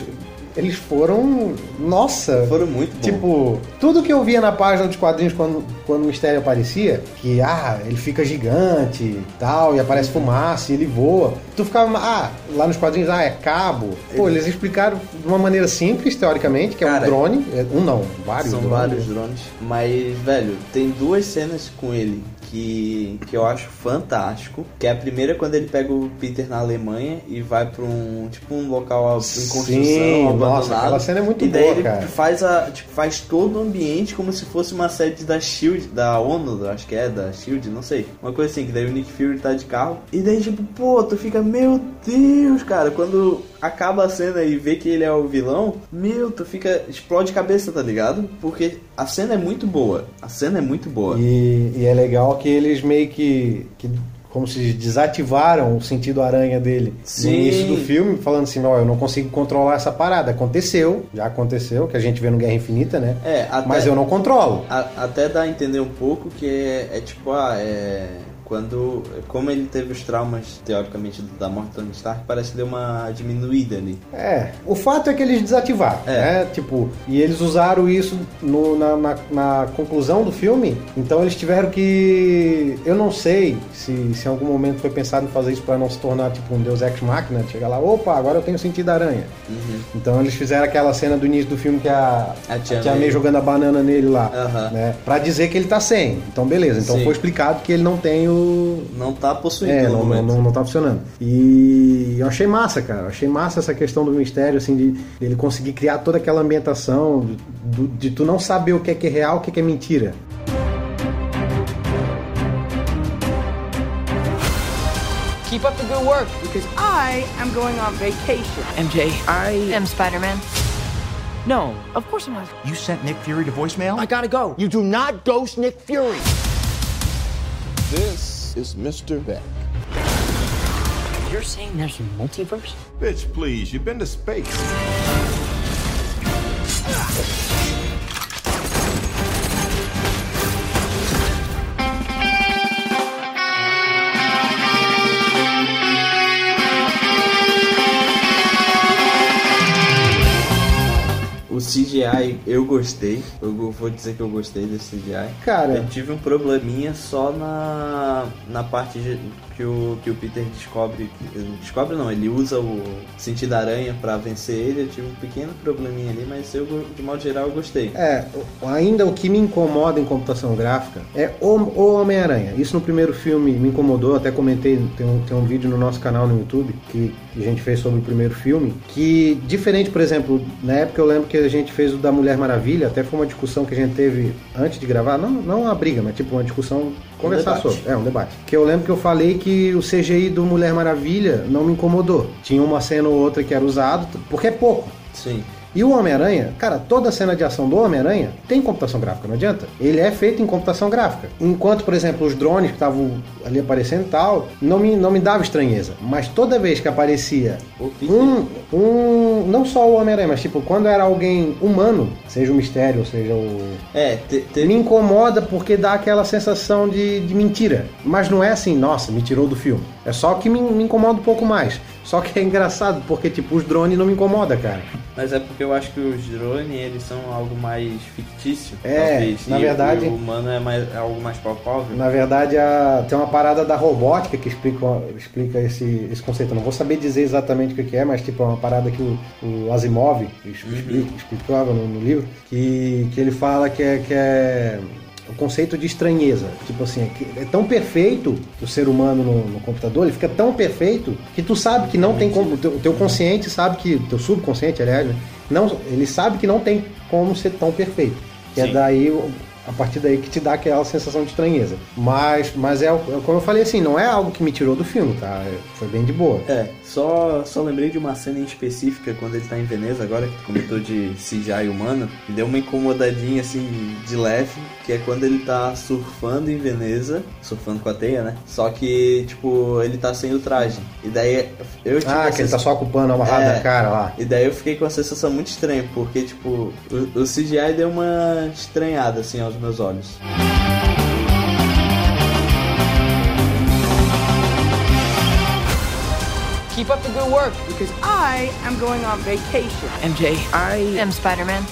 eles, foram. Nossa! Foram muito bons. Tipo, tudo que eu via na página dos quadrinhos quando, quando o mistério aparecia, que ah, ele fica gigante e tal, e aparece fumaça e ele voa. Tu ficava, ah, lá nos quadrinhos, ah, é cabo. Pô, eles explicaram de uma maneira simples, teoricamente, que é Cara, um drone. É, Um não, vários São drones. vários drones. Mas, velho, tem duas cenas com ele que, que eu acho fantástico. Que é a primeira quando ele pega o Peter na Alemanha e vai pra um tipo um local em construção, Sim, abandonado. nossa, aquela cena é muito e daí boa, ele cara. faz a tipo, faz todo o ambiente como se fosse uma sede da Shield, da ONU, acho que é da Shield, não sei. Uma coisa assim, que daí o Nick Fury tá de carro. E daí tipo, pô, tu fica, meu Deus, cara, quando acaba a cena e vê que ele é o vilão, meu, tu fica explode cabeça, tá ligado? Porque a cena é muito boa. A cena é muito boa. E, e é legal que eles meio que, que como se desativaram o sentido aranha dele Sim. no início do filme, falando assim, ó, eu não consigo controlar essa parada. Aconteceu, já aconteceu, que a gente vê no Guerra Infinita, né? É, até- Mas eu não controlo. A- até dá a entender um pouco que é, é tipo, ah, é. Quando. Como ele teve os traumas, teoricamente, da morte do Tony Stark, parece que deu uma diminuída ali. É, o fato é que eles desativaram, É. né? Tipo, e eles usaram isso no- na, na- na conclusão do filme, então eles tiveram que. Eu não sei se, se em algum momento foi pensado em fazer isso pra não se tornar tipo um Deus Ex Machina, chegar lá, opa, agora eu tenho sentido aranha. Então eles fizeram aquela cena do início do filme que a, A tia a tia May. Jogando a banana nele lá, Aham. né? Pra dizer que ele tá sem. Então beleza, então Sim. foi explicado que ele não tem o, Não tá possuído é, no não, não, momento. não, não tá funcionando. E eu achei massa, cara. Eu achei massa essa questão do mistério, assim, de ele conseguir criar toda aquela ambientação, de, de tu não saber o que é que é real, o que é que é mentira. Keep up the good work. Because I am going on vacation. MJ, I am Spider Man. No, of course I'm not. You sent Nick Fury to voicemail? I gotta go. You do not ghost Nick Fury. This is Mr. Beck. You're saying there's a multiverse? Bitch, please, you've been to space. CGI eu gostei. Eu vou dizer que eu gostei desse CGI. Cara. Eu tive um probleminha só na, na parte de- que o, que o Peter descobre. Descobre não, ele usa o sentido aranha pra vencer ele. Eu tive um pequeno probleminha ali, mas eu, de modo geral, eu gostei. É, ainda o que me incomoda em computação gráfica é o, o Homem-Aranha. Isso no primeiro filme me incomodou, até comentei, tem um, tem um vídeo no nosso canal no YouTube que a gente fez sobre o primeiro filme, que diferente, por exemplo, na época eu lembro que a gente fez o da Mulher Maravilha, até foi uma discussão que a gente teve antes de gravar, não, não uma briga, mas tipo uma discussão, conversar debate. sobre, é um debate. Que eu lembro que eu falei que o CGI do Mulher Maravilha não me incomodou. Tinha uma cena ou outra que era usado, porque é pouco. Sim. E o Homem-Aranha, cara, toda a cena de ação do Homem-Aranha tem computação gráfica, não adianta. Ele é feito em computação gráfica. Enquanto, por exemplo, os drones que estavam ali aparecendo e tal, não me, não me dava estranheza. Mas toda vez que aparecia um, um. Não só o Homem-Aranha, mas tipo, quando era alguém humano, seja o mistério, ou seja o. É, te, teve- Me incomoda porque dá aquela sensação de, de mentira. Mas não é assim, nossa, me tirou do filme. É só que me, me incomoda um pouco mais. Só que é engraçado, porque tipo, os drones não me incomodam, cara. Mas é porque eu acho que os drones, eles são algo mais fictício. É, talvez. na e, verdade- o humano é, mais, é algo mais palpável. Na verdade, a- tem uma parada da robótica que explica, explica esse, esse conceito. Eu não vou saber dizer exatamente o que é, mas tipo, é uma parada que o, o Asimov es- explica, explicava no, no livro, que, que ele fala que é, que é o conceito de estranheza. Tipo assim, é, é tão perfeito o ser humano no, no computador, ele fica tão perfeito que tu sabe que não tem como. O teu, consciente sabe que. O teu subconsciente, aliás, né? não, ele sabe que não tem como ser tão perfeito. Que é daí a partir daí que te dá aquela sensação de estranheza. Mas, mas é, é como eu falei assim, não é algo que me tirou do filme, tá? Foi bem de boa. É, só, só lembrei de uma cena em específica quando ele tá em Veneza, agora que comentou de CGI humano, e deu uma incomodadinha assim de leve, que é quando ele tá surfando em Veneza, surfando com a teia, né? Só que, tipo, ele tá sem o traje. E daí eu tive Ah, que ele tá só ocupando a barrada É. da cara lá. E daí eu fiquei com uma sensação muito estranha, porque, tipo, o, o CGI deu uma estranhada, assim, aos meus olhos. Keep up the good work. Because I am going on vacation. MJ, I. am Spider Man.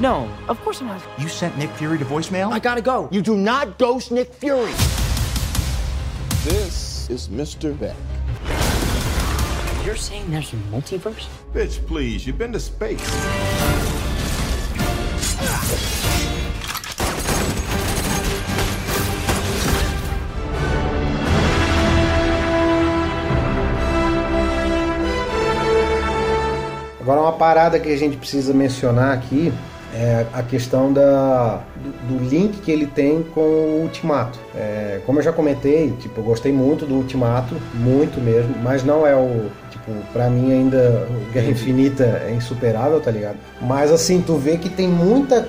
No, of course I'm not. You sent Nick Fury to voicemail? I gotta go. You do not ghost Nick Fury. This is Mr. Beck. You're saying there's a multiverse? Bitch, please, you've been to space. Agora uma parada que a gente precisa mencionar aqui é a questão da, do, do link que ele tem com o Ultimato. É, como eu já comentei, tipo, eu gostei muito do Ultimato, muito mesmo, mas não é o. Tipo, pra mim ainda o Guerra Infinita é insuperável, tá ligado? Mas assim, tu vê que tem muita.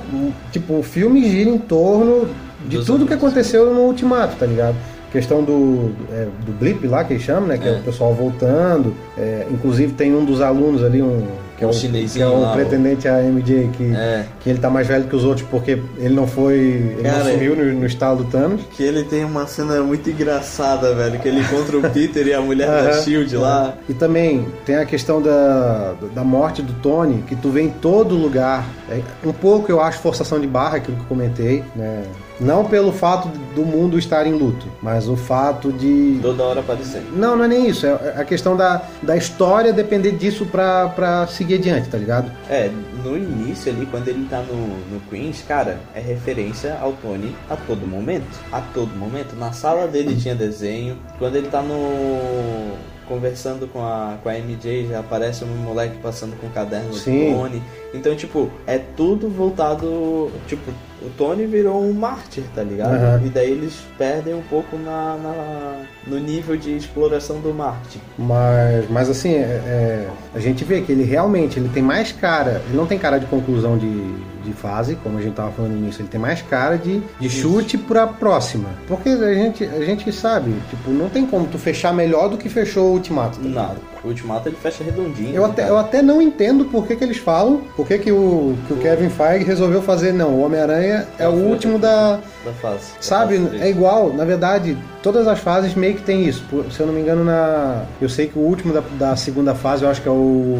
Tipo, o filme gira em torno de Dos tudo que outros. aconteceu no Ultimato, tá ligado? Questão do, do, é, do blip lá que eles chamam, né? Que é, É. o pessoal voltando. É, inclusive tem um dos alunos ali, um, que é Um o, chinesinho que é o lá, pretendente a MJ, que, É. que ele tá mais velho que os outros porque ele não foi. Ele Cara, não sumiu no, no estalo do Thanos. Que ele tem uma cena muito engraçada, velho, que ele encontra o (laughs) Peter e a mulher da Aham. Shield lá. E também tem a questão da, da morte do Tony, que tu vê em todo lugar. É, um pouco eu acho forçação de barra, aquilo que eu comentei, né? Não pelo fato do mundo estar em luto, mas o fato de. Toda hora aparecendo. Não, não é nem isso. É a questão da, da história depender disso pra, pra seguir adiante, tá ligado? É, no início ali, quando ele tá no, no Queens, cara, é referência ao Tony a todo momento. A todo momento. Na sala dele tinha desenho. Quando ele tá no. Conversando com a, com a MJ, já aparece um moleque passando com o caderno Sim. do Tony. Então, tipo, é tudo voltado. Tipo, o Tony virou um mártir, tá ligado? Aham. E daí eles perdem um pouco na, na- no nível de exploração do mártir. Mas, mas assim, é- é, a gente vê que ele realmente ele tem mais cara. Ele não tem cara de conclusão de, de fase, como a gente tava falando no início. Ele tem mais cara de, de chute pra próxima. Porque a gente, a gente sabe, tipo, não tem como tu fechar melhor do que fechou o Ultimato. tá Não? O Ultimato ele fecha redondinho. Eu né, até, eu até não entendo por que, que eles falam, por que, que, o, que o Kevin Feige resolveu fazer. Não, o Homem-Aranha é o último da. da fase. Sabe, Da fase é igual, na verdade, todas as fases meio que tem isso. Se eu não me engano, na. Eu sei que o último da, da segunda fase eu acho que é o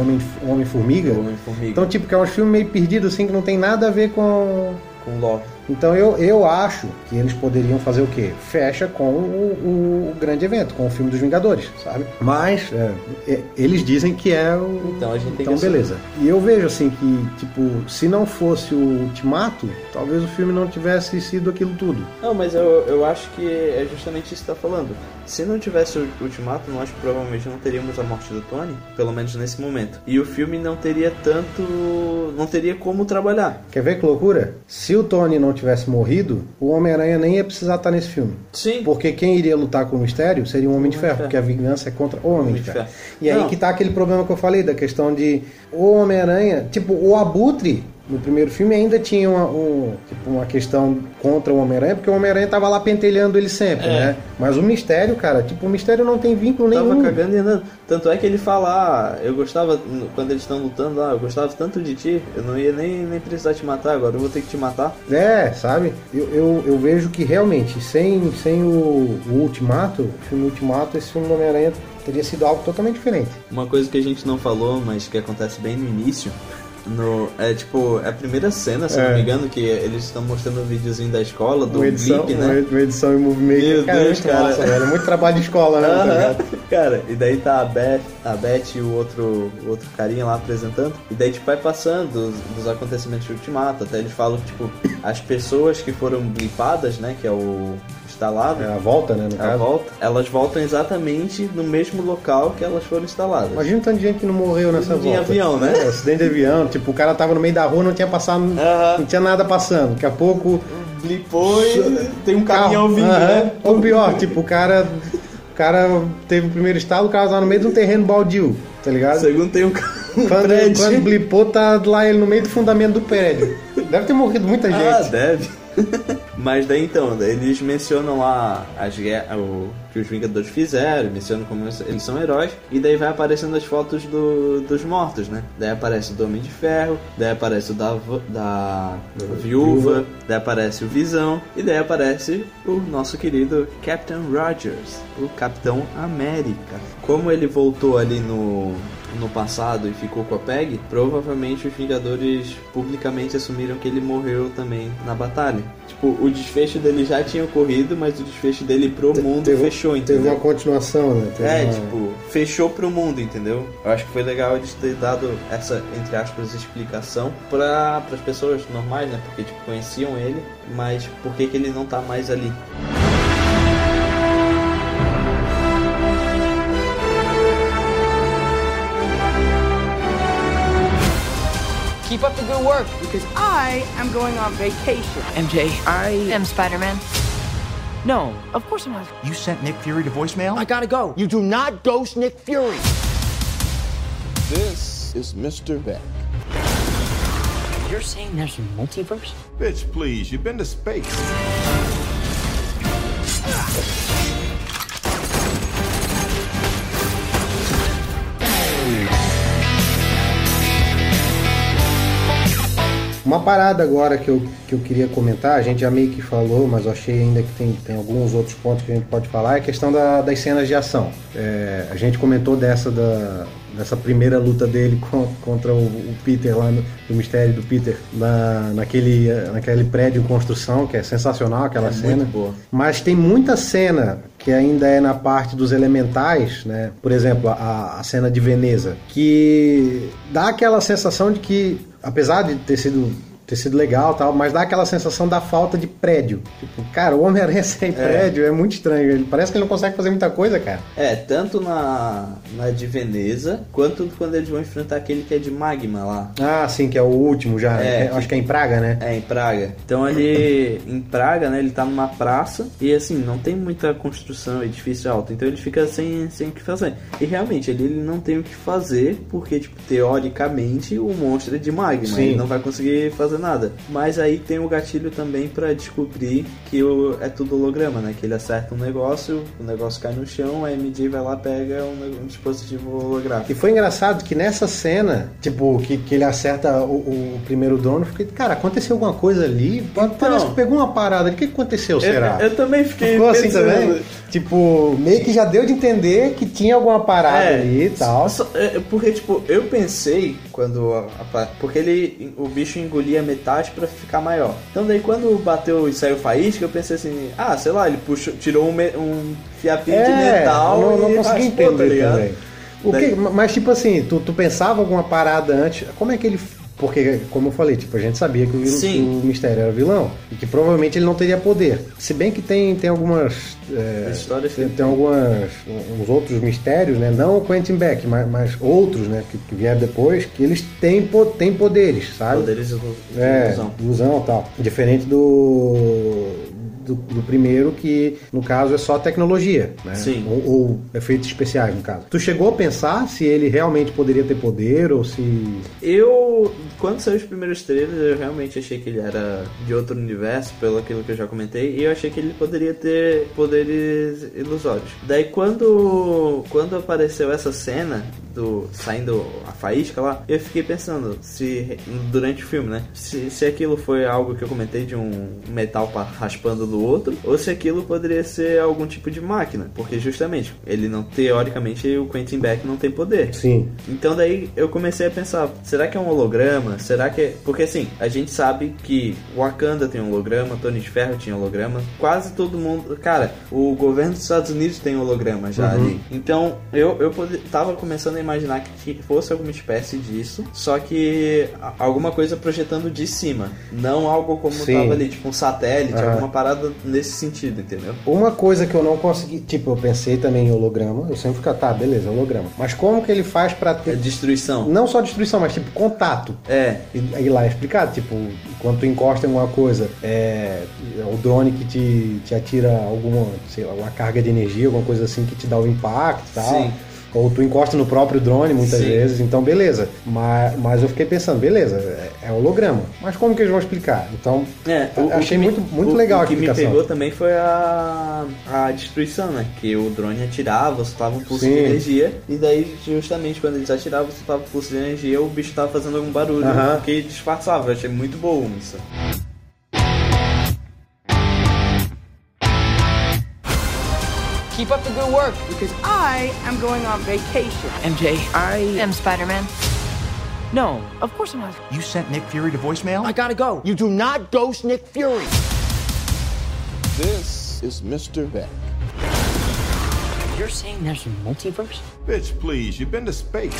Homem- Homem-Formiga. O Homem-Formiga. então, tipo, que é um filme meio perdido, assim, que não tem nada a ver com. com Loki. Então eu, eu acho que eles poderiam fazer o quê? Fecha com o, o grande evento, com o filme dos Vingadores, sabe? Mas é, é, eles dizem que é o. Então a gente tem então, que beleza. E eu vejo assim que, tipo, se não fosse o Ultimato, talvez o filme não tivesse sido aquilo tudo. Não, mas eu, eu acho que é justamente isso que você tá falando. Se não tivesse o Ultimato, nós provavelmente não teríamos a morte do Tony, pelo menos nesse momento. E o filme não teria tanto. não teria como trabalhar. Quer ver que loucura? Se o Tony não tivesse morrido, o Homem-Aranha nem ia precisar estar nesse filme. Sim. Porque quem iria lutar com o Mistério seria o Homem de Ferro, porque a vingança é contra o Homem de Ferro. E aí Não. que tá aquele problema que eu falei, da questão de o Homem-Aranha, tipo, o Abutre. No primeiro filme ainda tinha uma, um- tipo, uma questão contra o Homem-Aranha, porque o Homem-Aranha tava lá pentelhando ele sempre, É. né? Mas o Mistério, cara, tipo, o Mistério não tem vínculo Tava nenhum. cagando e andando. Tanto é que ele fala, ah, eu gostava, quando eles estão lutando lá, eu gostava tanto de ti, eu não ia nem, nem precisar te matar agora, eu vou ter que te matar. É, sabe? Eu, eu, eu vejo que realmente, sem, sem o, o Ultimato, o filme Ultimato, esse filme do Homem-Aranha teria sido algo totalmente diferente. Uma coisa que a gente não falou, mas que acontece bem no início, no, é tipo, é a primeira cena, se É. não me engano, que eles estão mostrando o videozinho da escola, do Uma edição, né? uma, edição em Movie Maker. Meu cara, Deus, muito cara. massa, velho. É muito trabalho de escola, né? Aham. ligado? (laughs) Cara, e daí tá a Beth, a Beth e o outro, o outro carinha lá apresentando. E daí, tipo, vai passando dos, dos acontecimentos de Ultimato. Até eles falam que, tipo, as pessoas que foram blipadas, né? Que é o, instalado, É a volta, né, no a caso. volta, elas voltam exatamente no mesmo local que elas foram instaladas. Imagina o tanto de gente que não morreu nessa em volta. avião, né? É, acidente de avião, tipo, o cara tava no meio da rua, não tinha passado, Aham. não tinha nada passando. Daqui a pouco Blipou e tem um caminhão vindo, Aham. né? Ou pior, tipo, o cara. O cara teve o primeiro estado, o cara tava no meio de um terreno baldio, tá ligado? Segundo tem um, um Quando, prédio. quando blipou, tá lá ele no meio do fundamento do prédio. Deve ter morrido muita gente. Ah, deve. (laughs) Mas daí então, eles mencionam lá as guerras, o que os Vingadores fizeram, mencionam como eles são heróis, e daí vai aparecendo as fotos do- dos mortos, né? Daí aparece o Homem de Ferro, daí aparece o da, da Viúva, daí aparece o Visão, e daí aparece o nosso querido Captain Rogers, o Capitão América. Como ele voltou ali no, no passado e ficou com a Peg, provavelmente os Vingadores publicamente assumiram que ele morreu também na batalha. Tipo, o desfecho dele já tinha ocorrido, mas o desfecho dele pro mundo Teve- fechou, Teve entendeu? uma continuação, né? Teve É, uma- tipo, fechou pro mundo, entendeu? Eu acho que foi legal eles ter dado essa, entre aspas, explicação para as pessoas normais, né? Porque, tipo, conheciam ele, mas por que, que ele não tá mais ali? Work. Because I am going on vacation. MJ, I am Spider Man. no, of course I'm not. You sent Nick Fury to voicemail? I gotta go. You do not ghost Nick Fury. This is Mr. Beck. You're saying there's a multiverse? Bitch, please, you've been to space. Uma parada agora que eu, que eu queria comentar, a gente já meio que falou, mas eu achei ainda que tem, tem alguns outros pontos que a gente pode falar, é a questão da- das cenas de ação. É, a gente comentou dessa, da, dessa primeira luta dele con- contra o, Peter lá, no, do mistério do Peter, na, naquele, naquele prédio em construção, que é sensacional aquela É muito cena. boa. Mas tem muita cena que ainda é na parte dos elementais, né? Por exemplo, a, a cena de Veneza, que dá aquela sensação de que, apesar de ter sido ter sido legal e tal, mas dá aquela sensação da falta de prédio. Tipo, cara, o Homem-Aranha (laughs) sem prédio é muito estranho. Ele parece que ele não consegue fazer muita coisa, cara. É, tanto na, na de Veneza, quanto quando eles vão enfrentar aquele que é de magma lá. Ah, sim, que é o último já. É, É, acho que é em Praga, né? É, em Praga. Então ele, em Praga, né, ele tá numa praça e assim, não tem muita construção, edifício alto, então ele fica sem, sem o que fazer. E realmente, ele, ele não tem o que fazer, porque, tipo, teoricamente, o monstro é de magma, Sim. ele não vai conseguir fazer nada. Mas aí tem o gatilho também pra descobrir que o, é tudo holograma, né, que ele acerta um negócio, o negócio cai no chão, a MJ vai lá, pega um, um dispositivo holográfico. E foi engraçado que nessa cena, tipo, que, que ele acerta o, o primeiro dono, fiquei, cara, aconteceu alguma coisa ali? Parece que pegou uma parada. O que aconteceu, será? Eu, eu também fiquei Ficou assim pensando. também? Tipo, meio que já deu de entender que tinha alguma parada ali e tal. só- é, porque, tipo, eu pensei quando. a- a- porque ele. O bicho engolia metade pra ficar maior. Então daí quando bateu e saiu faísca, eu pensei assim, ah, sei lá, ele puxou, tirou um, um fiapinho de É, metal não, não e consegui raspou, entender tá ligado? também. O Daí- que, mas tipo assim, tu, tu pensava alguma parada antes? Como é que ele. Porque, como eu falei, tipo, a gente sabia que o, o mistério era vilão e que provavelmente ele não teria poder. Se bem que tem, tem algumas. é, Histórias tem, tem algumas. uns outros mistérios, né? Não o Quentin Beck, mas, mas outros, né? Que, que vieram depois, que eles têm, têm poderes, sabe? Poderes de de É, ilusão. ilusão e tal. Diferente do, do, do primeiro, que no caso é só tecnologia, né? Sim. Ou, ou efeitos especiais, no caso. Tu chegou a pensar se ele realmente poderia ter poder ou se. Eu, quando saiu os primeiros trailers, eu realmente achei que ele era de outro universo, pelo aquilo que eu já comentei, e eu achei que ele poderia ter poderes ilusórios. Daí quando quando apareceu essa cena do saindo a faísca lá, eu fiquei pensando se durante o filme, né, se, se aquilo foi algo que eu comentei de um metal pa- raspando do outro, ou se aquilo poderia ser algum tipo de máquina, porque justamente ele não teoricamente o Quentin Beck não tem poder. Sim. Então daí eu comecei a pensar, será que é um holograma? Holograma? Será que. Porque assim, a gente sabe que Wakanda tem holograma, Tony de Ferro tinha holograma, quase todo mundo. Cara, o governo dos Estados Unidos tem holograma já Uhum. ali. Então, eu, eu pode- tava começando a imaginar que fosse alguma espécie disso, só que alguma coisa projetando de cima. Não algo como Sim. tava ali, tipo um satélite, alguma parada nesse sentido, entendeu? Uma coisa que eu não consegui, tipo, eu pensei também em holograma, eu sempre fico, tá, beleza, holograma. Mas como que ele faz pra É ter destruição. não só destruição, mas tipo contato? É, E aí lá é explicado, tipo, quando tu encosta em alguma coisa, é, é o drone que te, te atira alguma, sei lá, uma carga de energia, alguma coisa assim que te dá o impacto e tal. Sim. Ou tu encosta no próprio drone muitas Sim. vezes, então beleza. Mas, mas eu fiquei pensando, beleza, é, é holograma. Mas como que eles vão explicar? Então, É, eu achei que me- muito, muito o- legal o a que me explicação. pegou também foi a, a destruição, né? Que o drone atirava, soltava um pulso Sim. de energia, e daí, justamente quando eles atiravam, soltava um pulso de energia, o bicho tava fazendo algum barulho Aham. que disfarçava. Eu achei muito bom isso. Keep up the good work. Because I am going on vacation. MJ, I am Spider Man. no, of course I'm not. You sent Nick Fury to voicemail? I gotta go. You do not ghost Nick Fury. This is Mr. Beck. You're saying there's a multiverse? Bitch, please, you've been to space.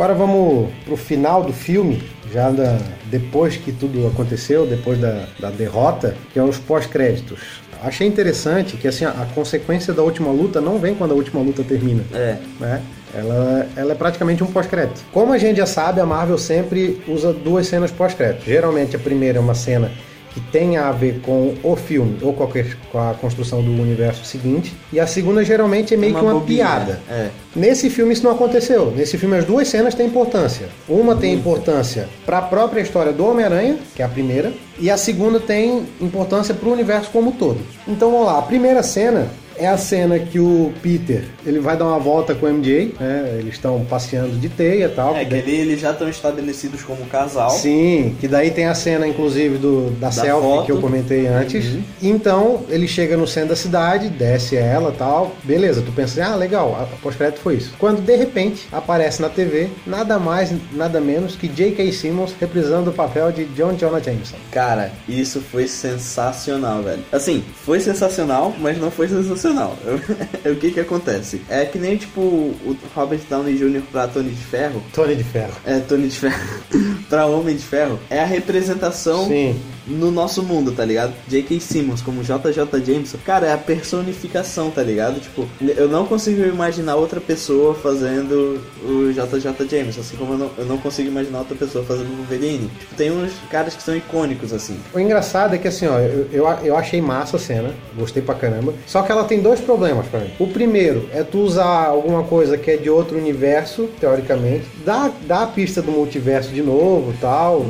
Agora vamos pro final do filme, já da- depois que tudo aconteceu, depois da, da derrota, que é os pós-créditos. Achei interessante que assim, a, a consequência da última luta não vem quando a última luta termina. É. Né? Ela, ela é praticamente um pós-crédito. Como a gente já sabe, a Marvel sempre usa duas cenas pós-crédito. Geralmente a primeira é uma cena que tem a ver com o filme ou qualquer, com a construção do universo seguinte. E a segunda geralmente é meio Uma que uma piada. é. Nesse filme isso não aconteceu. Nesse filme as duas cenas têm importância. Uma tem importância para a própria história do Homem-Aranha, que é a primeira, e a segunda tem importância para o universo como um todo. Então vamos lá, a primeira cena é a cena que o Peter ele vai dar uma volta com o MJ, né? Eles estão passeando de teia e tal. É, que ali eles já estão estabelecidos como casal. Sim, que daí tem a cena, inclusive, do, da, selfie foto. que eu comentei antes. Então, ele chega no centro da cidade, desce ela tal. Beleza, tu pensa assim, ah, legal, a pós-crédito foi isso. Quando, de repente, aparece na TV, nada mais, nada menos que J.K. Simmons reprisando o papel de John Jonah Jameson. Cara, isso foi sensacional, velho. Assim, foi sensacional, mas não foi sensacional. (laughs) o que que acontece? É que nem, tipo, o Robert Downey Jr. pra Tony de Ferro. Tony de Ferro. É, Tony de Ferro. (laughs) pra Homem de Ferro. É a representação Sim. No nosso mundo, tá ligado? J.K. Simmons como JJ Jameson. Cara, é a personificação, tá ligado? Tipo, eu não consigo imaginar outra pessoa fazendo o JJ Jameson. Assim como eu não, eu não consigo imaginar outra pessoa fazendo o Wolverine. Tipo, tem uns caras que são icônicos, assim. O engraçado é que assim, ó, eu, eu, eu achei massa a cena, gostei pra caramba. Só que ela tem dois problemas pra mim. O primeiro é tu usar alguma coisa que é de outro universo, teoricamente, dá, dá a pista do multiverso de novo tal.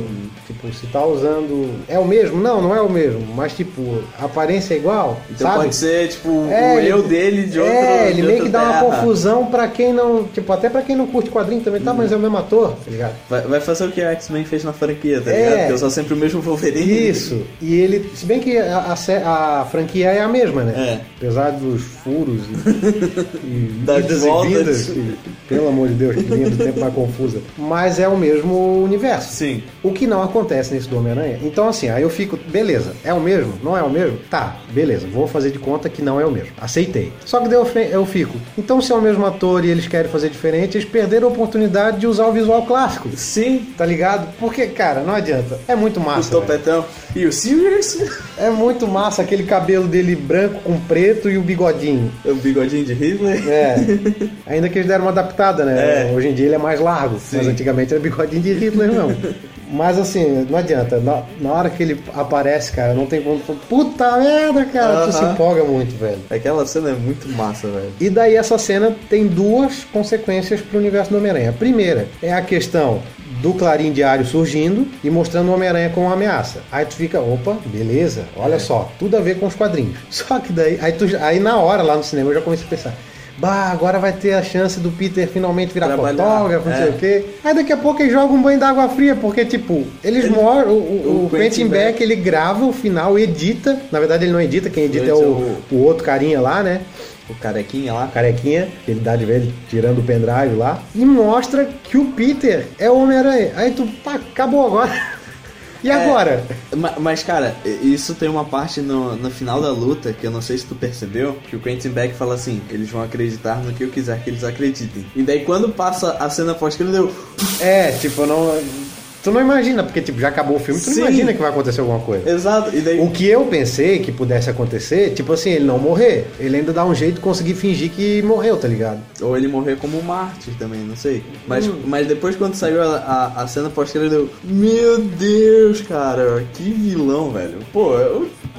Tipo, se tá usando. É o mesmo? Não, não é o mesmo. Mas, tipo, a aparência é igual. Então sabe? pode ser, tipo, É, o ele- eu dele de outro É, ele meio que dá uma terra. confusão pra quem não. Tipo, até pra quem não curte quadrinho também, tá, mas é o mesmo ator, tá ligado? Vai, vai fazer o que a X-Men fez na franquia, tá É. ligado? Porque usar sempre o mesmo Wolverine. Isso. E ele, se bem que a, a a franquia é a mesma, né? É. Apesar dos furos e, (laughs) e Das idas voltas. e pelo amor de Deus, que linha do tempo mais confusa. Mas é o mesmo universo. Sim. O que não acontece nesse do Homem-Aranha. Então, assim, aí eu fico, beleza, é o mesmo? Não é o mesmo? Tá, beleza, vou fazer de conta que não é o mesmo. Aceitei. Só que daí eu, eu fico, então se é o mesmo ator e eles querem fazer diferente, eles perderam a oportunidade de usar o visual clássico. Sim. Tá ligado? Porque, cara, não adianta. É muito O massa. velho. topetão. E o Sirius? É muito massa aquele cabelo dele branco com preto e o bigodinho. o bigodinho de Hitler. É. (laughs) Ainda que eles deram uma adaptada, né? É. Hoje em dia ele é mais largo, mas antigamente era bigodinho de Hitler, não. (laughs) Mas assim, não adianta. Na, na hora que ele aparece, cara, não tem como. Puta merda, cara, tu se empolga muito, velho. Aquela cena é muito massa, velho. E daí essa cena tem duas consequências pro universo do Homem-Aranha. A primeira é a questão do Clarim Diário surgindo e mostrando o Homem-Aranha como uma ameaça. Aí tu fica, opa, beleza, olha só, tudo a ver com os quadrinhos. (laughs) Só que daí, aí, tu, aí na hora lá no cinema eu já comecei a pensar, bah, agora vai ter a chance do Peter finalmente virar Trabalhar, fotógrafo, não sei é. o quê. Aí daqui a pouco ele joga um banho d'água fria, porque, tipo, eles Ele- moram. O, o, o o Quentin Quentin Beck, ele grava o final, edita. Na verdade, ele não edita, quem edita é Edita o, o outro carinha lá, né? O carequinha lá. carequinha, que ele dá de vez tirando o pendrive lá, e mostra que o Peter é o Homem-Aranha. Aí tu, pá, acabou agora. (laughs) E É. agora? Ma- Mas, cara, isso tem uma parte no, no final da luta que eu não sei se tu percebeu, que o Quentin Beck fala assim, eles vão acreditar no que eu quiser que eles acreditem. E daí quando passa a cena pós-crédito, eu... É, tipo, não. Tu não imagina, porque tipo, já acabou o filme, tu Sim. não imagina que vai acontecer alguma coisa. Exato, e daí... O que eu pensei que pudesse acontecer, tipo assim, ele não morrer. Ele ainda dá um jeito de conseguir fingir que morreu, tá ligado? Ou ele morrer como um mártir também, não sei. Mas, mas depois quando saiu a, a, a cena pós-crédito, eu... Meu Deus, cara, que vilão, velho. Pô,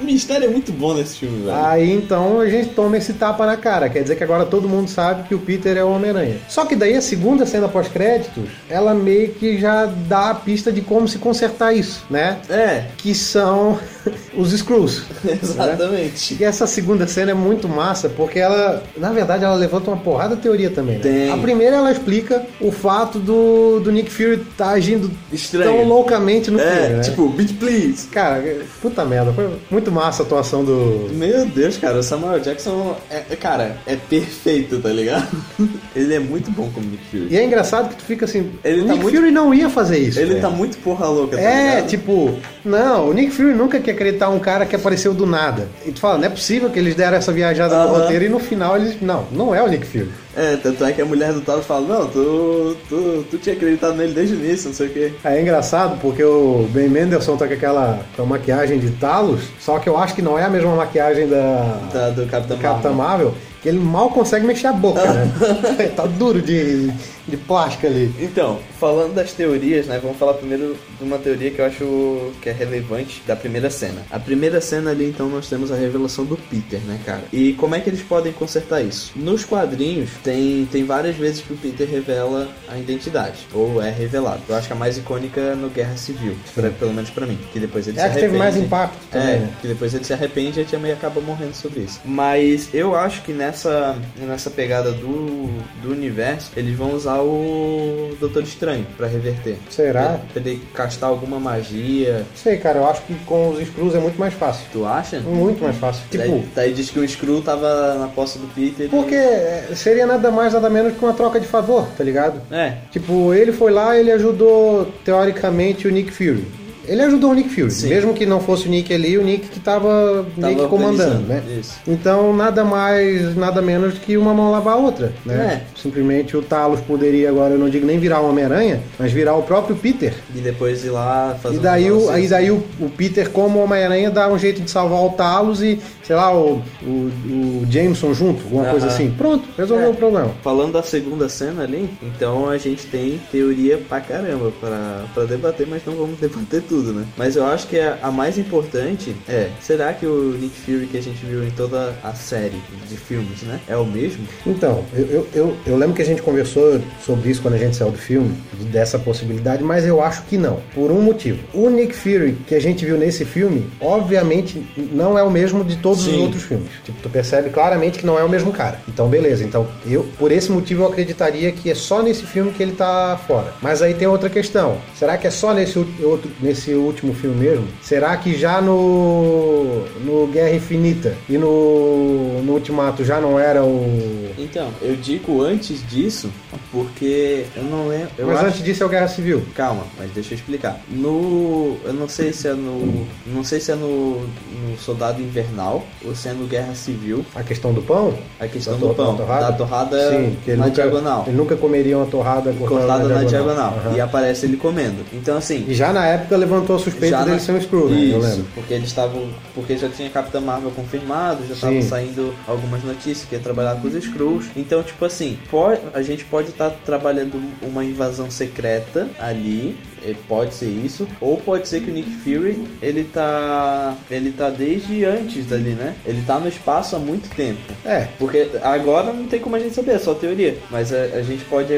o mistério é muito bom nesse filme, velho. Aí então a gente toma esse tapa na cara. Quer dizer que agora todo mundo sabe que o Peter é o Homem-Aranha. Só que daí a segunda cena pós-créditos, ela meio que já dá a pista de como se consertar isso, né? É, Que são (laughs) os Screws. exatamente. E essa segunda cena é muito massa, porque ela, na verdade, ela levanta uma porrada de teoria também. Né? Tem. A primeira ela explica o fato do, do Nick Fury estar agindo Estranho. tão loucamente no É, filme, né? tipo, beat please. Cara, puta merda, foi muito massa a atuação do. Meu Deus, cara, o Samuel Jackson é, é- cara, é perfeito, tá ligado? (laughs) Ele é muito bom como Nick Fury. E é engraçado que tu fica assim, Ele o tá Nick muito- Fury não ia fazer isso. Ele velho. tá muito porra louca, tá É, ligado? tipo, não, o Nick Fury nunca quer acreditar um cara que apareceu do nada. E tu fala, não é possível que eles deram essa viajada no Aham. roteiro e no final eles. Não, não é o Nick Fury. É, tanto é que a mulher do Talos fala, não, tu, tu, tu tinha acreditado nele desde o início, não sei o quê. É engraçado porque o Ben Mendelsohn tá com aquela com maquiagem de Talos, só que eu acho que não é a mesma maquiagem da, Da, do Capitão do Capitão Marvel. Marvel, que ele mal consegue mexer a boca, né? (laughs) (laughs) tá duro de, de plástico ali. Então, falando das teorias, né? Vamos falar primeiro de uma teoria que eu acho que é relevante da primeira cena. A primeira cena ali, então, nós temos a revelação do Peter, né, cara? E como é que eles podem consertar isso? Nos quadrinhos, tem, tem várias vezes que o Peter revela a identidade, ou é revelado. Eu acho que a mais icônica é no Guerra Civil, pra- pelo menos pra mim. Que depois ele É se a que teve arrepende. mais impacto também, É, né? que depois ele se arrepende e a Tia May acaba morrendo sobre isso. Mas eu acho que nessa, nessa pegada do, do universo, eles vão usar o Doutor Estranho pra reverter. Será? Pra ele castar alguma magia. Sei, cara, eu acho que com os Screws é muito mais fácil. Tu acha? Muito mais fácil. Tipo, Daí, daí diz que o Screw tava na posse do Peter. e- porque é, seria nada mais, nada menos que uma troca de favor, tá ligado? É, Tipo, ele foi lá, ele ajudou, teoricamente, o Nick Fury. Ele ajudou o Nick Fury, Sim. mesmo que não fosse o Nick ali, o Nick que tava, meio que comandando, né? isso. Então, nada mais, nada menos que uma mão lavar a outra, né? É. Simplesmente o Talos poderia agora, eu não digo nem virar o Homem-Aranha, mas virar o próprio Peter. e depois ir lá fazer E um daí, o, negócio aí assim. daí o, o Peter, como Homem-Aranha, dá um jeito de salvar o Talos e, sei lá, o, o, o Jameson junto, alguma coisa Aham. assim. Pronto, resolveu É. o problema. Falando da segunda cena ali, então a gente tem teoria pra caramba pra debater, mas não vamos debater tudo, né? Mas eu acho que a, a mais importante é, será que o Nick Fury que a gente viu em toda a série de filmes, né? É o mesmo? Então, eu, eu, eu, eu lembro que a gente conversou sobre isso quando a gente saiu do filme, de- dessa possibilidade, mas eu acho que não, por um motivo. O Nick Fury que a gente viu nesse filme, obviamente, não é o mesmo de todos os Sim. outros filmes. Tipo, tu percebe claramente que não é o mesmo cara. Então, beleza. Então, eu, por esse motivo, eu acreditaria que é só nesse filme que ele tá fora. Mas aí tem outra questão. Será que é só nesse, outro, nesse último filme mesmo? Será que já no, no Guerra Infinita e no, no Ultimato já não era o Então, eu digo antes disso, porque eu não lembro. Eu Mas acho... antes disso é o Guerra Civil. Calma, mas deixa eu explicar. No. Eu não sei se é no. Não sei se é no, no Soldado Invernal ou se é no Guerra Civil. A questão do pão? A questão Da do pão. da torrada? Da torrada Sim, que ele na nunca, diagonal. Ele nunca comeria uma torrada cortada, Cortada na diagonal. Aham. E aparece ele comendo. Então assim. E já na época levantou a suspeita já dele na- ser um Screw, né? Eu Isso, lembro. porque eles estavam. Porque já tinha Capitã Marvel confirmado, já estavam saindo algumas notícias que ia trabalhar com os Skrulls. Então, tipo assim, pode, a gente pode estar trabalhando uma invasão secreta ali. Ele pode ser isso, ou pode ser que o Nick Fury, ele tá ele tá desde antes dali, né? Ele tá no espaço há muito tempo. É, Porque agora não tem como a gente saber, é só teoria. Mas a, a gente pode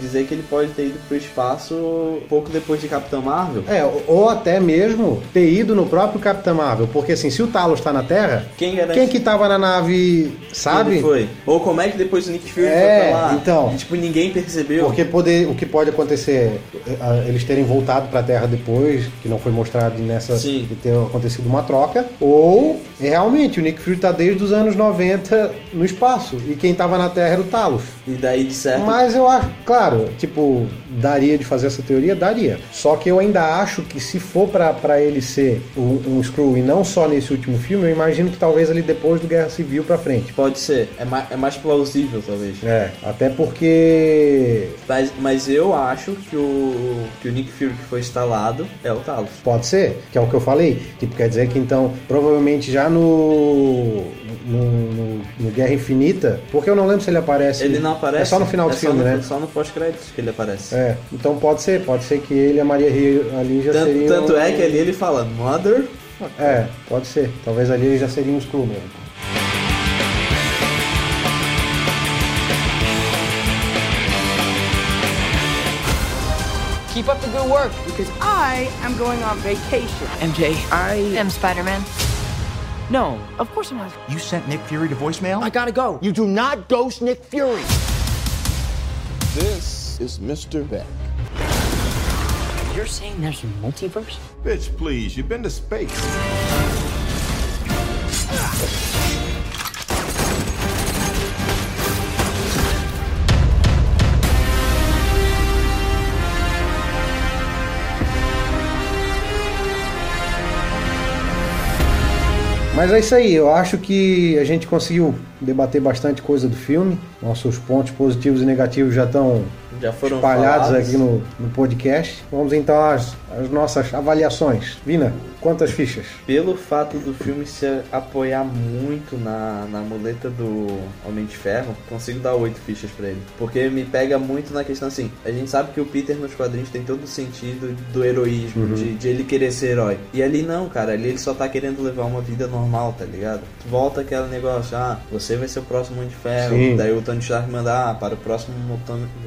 dizer que ele pode ter ido pro espaço pouco depois de Capitão Marvel. é, ou até mesmo ter ido no próprio Capitão Marvel, porque assim, se o Talos tá na Terra, Quem garante quem que tava na nave, sabe? ele foi? Ou como é que depois o Nick Fury É, foi pra lá? então. E, tipo, ninguém percebeu. Porque poder, o que pode acontecer é, eles terem voltado pra Terra depois, que não foi mostrado nessa Sim. de ter acontecido uma troca, ou realmente o Nick Fury tá desde os anos 90 no espaço e quem tava na Terra era o Talos. E daí, de certo, Mas eu acho, claro, tipo, daria de fazer essa teoria? Daria. Só que eu ainda acho que se for pra, pra ele ser um, um Skrull e não só nesse último filme, eu imagino que talvez ali depois do Guerra Civil pra frente. pode ser. É mais, é mais plausível, talvez. É, até porque Mas, mas eu acho que o, que o Nick Fury que foi instalado é o Talos. Pode ser, que é o que eu falei. Tipo, quer dizer que então, provavelmente já no, no, no- no Guerra Infinita, porque eu não lembro se ele aparece. Ele não aparece. É só no final do é só filme, no- né? Só no pós-créditos que ele aparece. É, então pode ser, pode ser que ele e a Maria Rio ali já Tanto, seriam. tanto é que ali ele fala Mother. É, pode ser. Talvez ali ele já seria um Skrull mesmo. Keep up work. Because I am going on vacation. MJ, I am Spider-Man. No, of course I'm not. You sent Nick Fury to voicemail? I gotta go. You do not ghost Nick Fury. This is Mr. Beck. You're saying there's a multiverse? Bitch, please, you've been to space. Mas é isso aí, eu acho que a gente conseguiu debater bastante coisa do filme. Nossos pontos positivos e negativos já estão Já foram espalhados falados. aqui no, no podcast. Vamos então às, às nossas avaliações. Vina, quantas fichas? Pelo fato do filme se apoiar muito na, na muleta do Homem de Ferro, consigo dar oito fichas pra ele. Porque me pega muito na questão assim, a gente sabe que o Peter nos quadrinhos tem todo o sentido do heroísmo, Uhum. de, de ele querer ser herói. E ali não, cara, ali ele só tá querendo levar uma vida normal, tá ligado? Volta aquele negócio, ah, você vai ser o próximo Homem de Ferro. Sim. Daí o Tony Stark manda, ah, para o próximo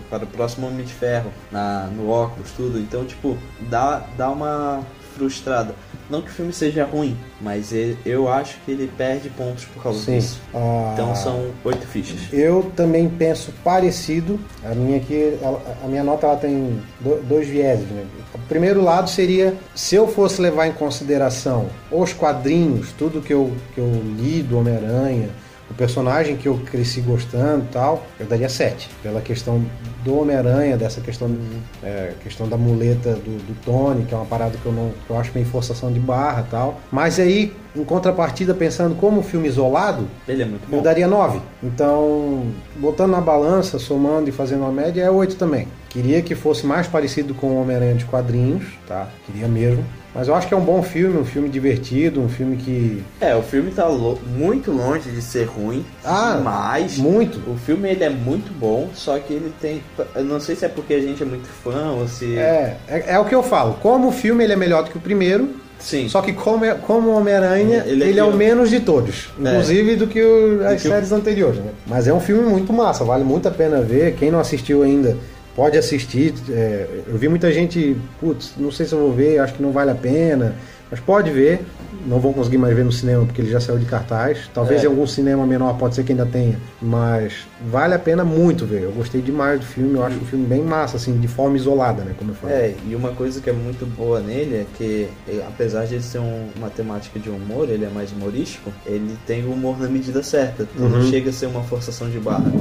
para o próximo Homem de Ferro, na, no óculos, tudo. Então, tipo, dá, dá uma frustrada. Não que o filme seja ruim, mas ele- eu acho que ele perde pontos por causa Sim. disso. Ah, Então são oito fichas. Eu também penso parecido. A minha aqui, a minha nota ela tem do- dois vieses. Né? O primeiro lado seria se eu fosse levar em consideração os quadrinhos, tudo que eu, que eu li do Homem-Aranha, o personagem que eu cresci gostando tal, eu daria 7. Pela questão do Homem-Aranha, dessa questão, é, questão da muleta do, do Tony, que é uma parada que eu, não, que eu acho meio forçação de barra tal. Mas aí, em contrapartida, pensando como filme isolado, Ele é muito eu bom. daria 9. Então, botando na balança, somando e fazendo uma média, é 8 também. Queria que fosse mais parecido com o Homem-Aranha de quadrinhos, tá? Queria mesmo. Mas eu acho que é um bom filme, um filme divertido, um filme que. É, o filme tá lo- muito longe de ser ruim, Ah, mas muito. o filme ele é muito bom, só que ele tem, eu não sei se é porque a gente é muito fã ou se É, é, é o que eu falo. Como o filme ele é melhor do que o primeiro, sim. só que como, é- como Homem-Aranha, Ele ele, é é o que- menos de todos. Inclusive do que o- as que o- séries anteriores, né? Mas é um filme muito massa, vale muito a pena ver. Quem não assistiu ainda, pode assistir. É, eu vi muita gente, putz, não sei se eu vou ver, acho que não vale a pena. Mas pode ver. Não vou conseguir mais ver no cinema porque ele já saiu de cartaz. Talvez É. em algum cinema menor pode ser que ainda tenha. Mas vale a pena muito ver. Eu gostei demais do filme. Eu acho um filme bem massa, assim, de forma isolada, né? Como eu falei. É, e uma coisa que é muito boa nele é que, apesar de ele ser um- uma temática de humor, ele é mais humorístico, ele tem o humor na medida certa. Uhum. não chega a ser uma forçação de barra.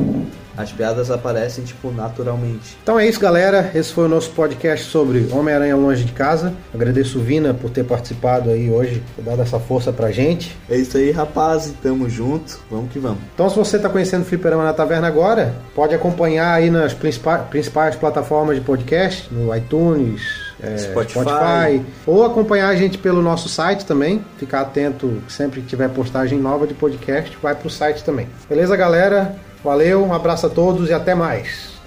As piadas aparecem, tipo, naturalmente. Então é isso, galera. Esse foi o nosso podcast sobre Homem-Aranha Longe de Casa. Agradeço o Vina por ter participado aí hoje, ter dado essa força pra gente. É isso aí, rapaz. Tamo junto. Vamos que vamos. Então, se você está conhecendo o Fliperama na Taverna agora, pode acompanhar aí nas principais, principais plataformas de podcast, no iTunes, é, Spotify. ou acompanhar a gente pelo nosso site também. Ficar atento sempre que tiver postagem nova de podcast, vai pro site também. Beleza, galera? Valeu, um abraço a todos e até mais.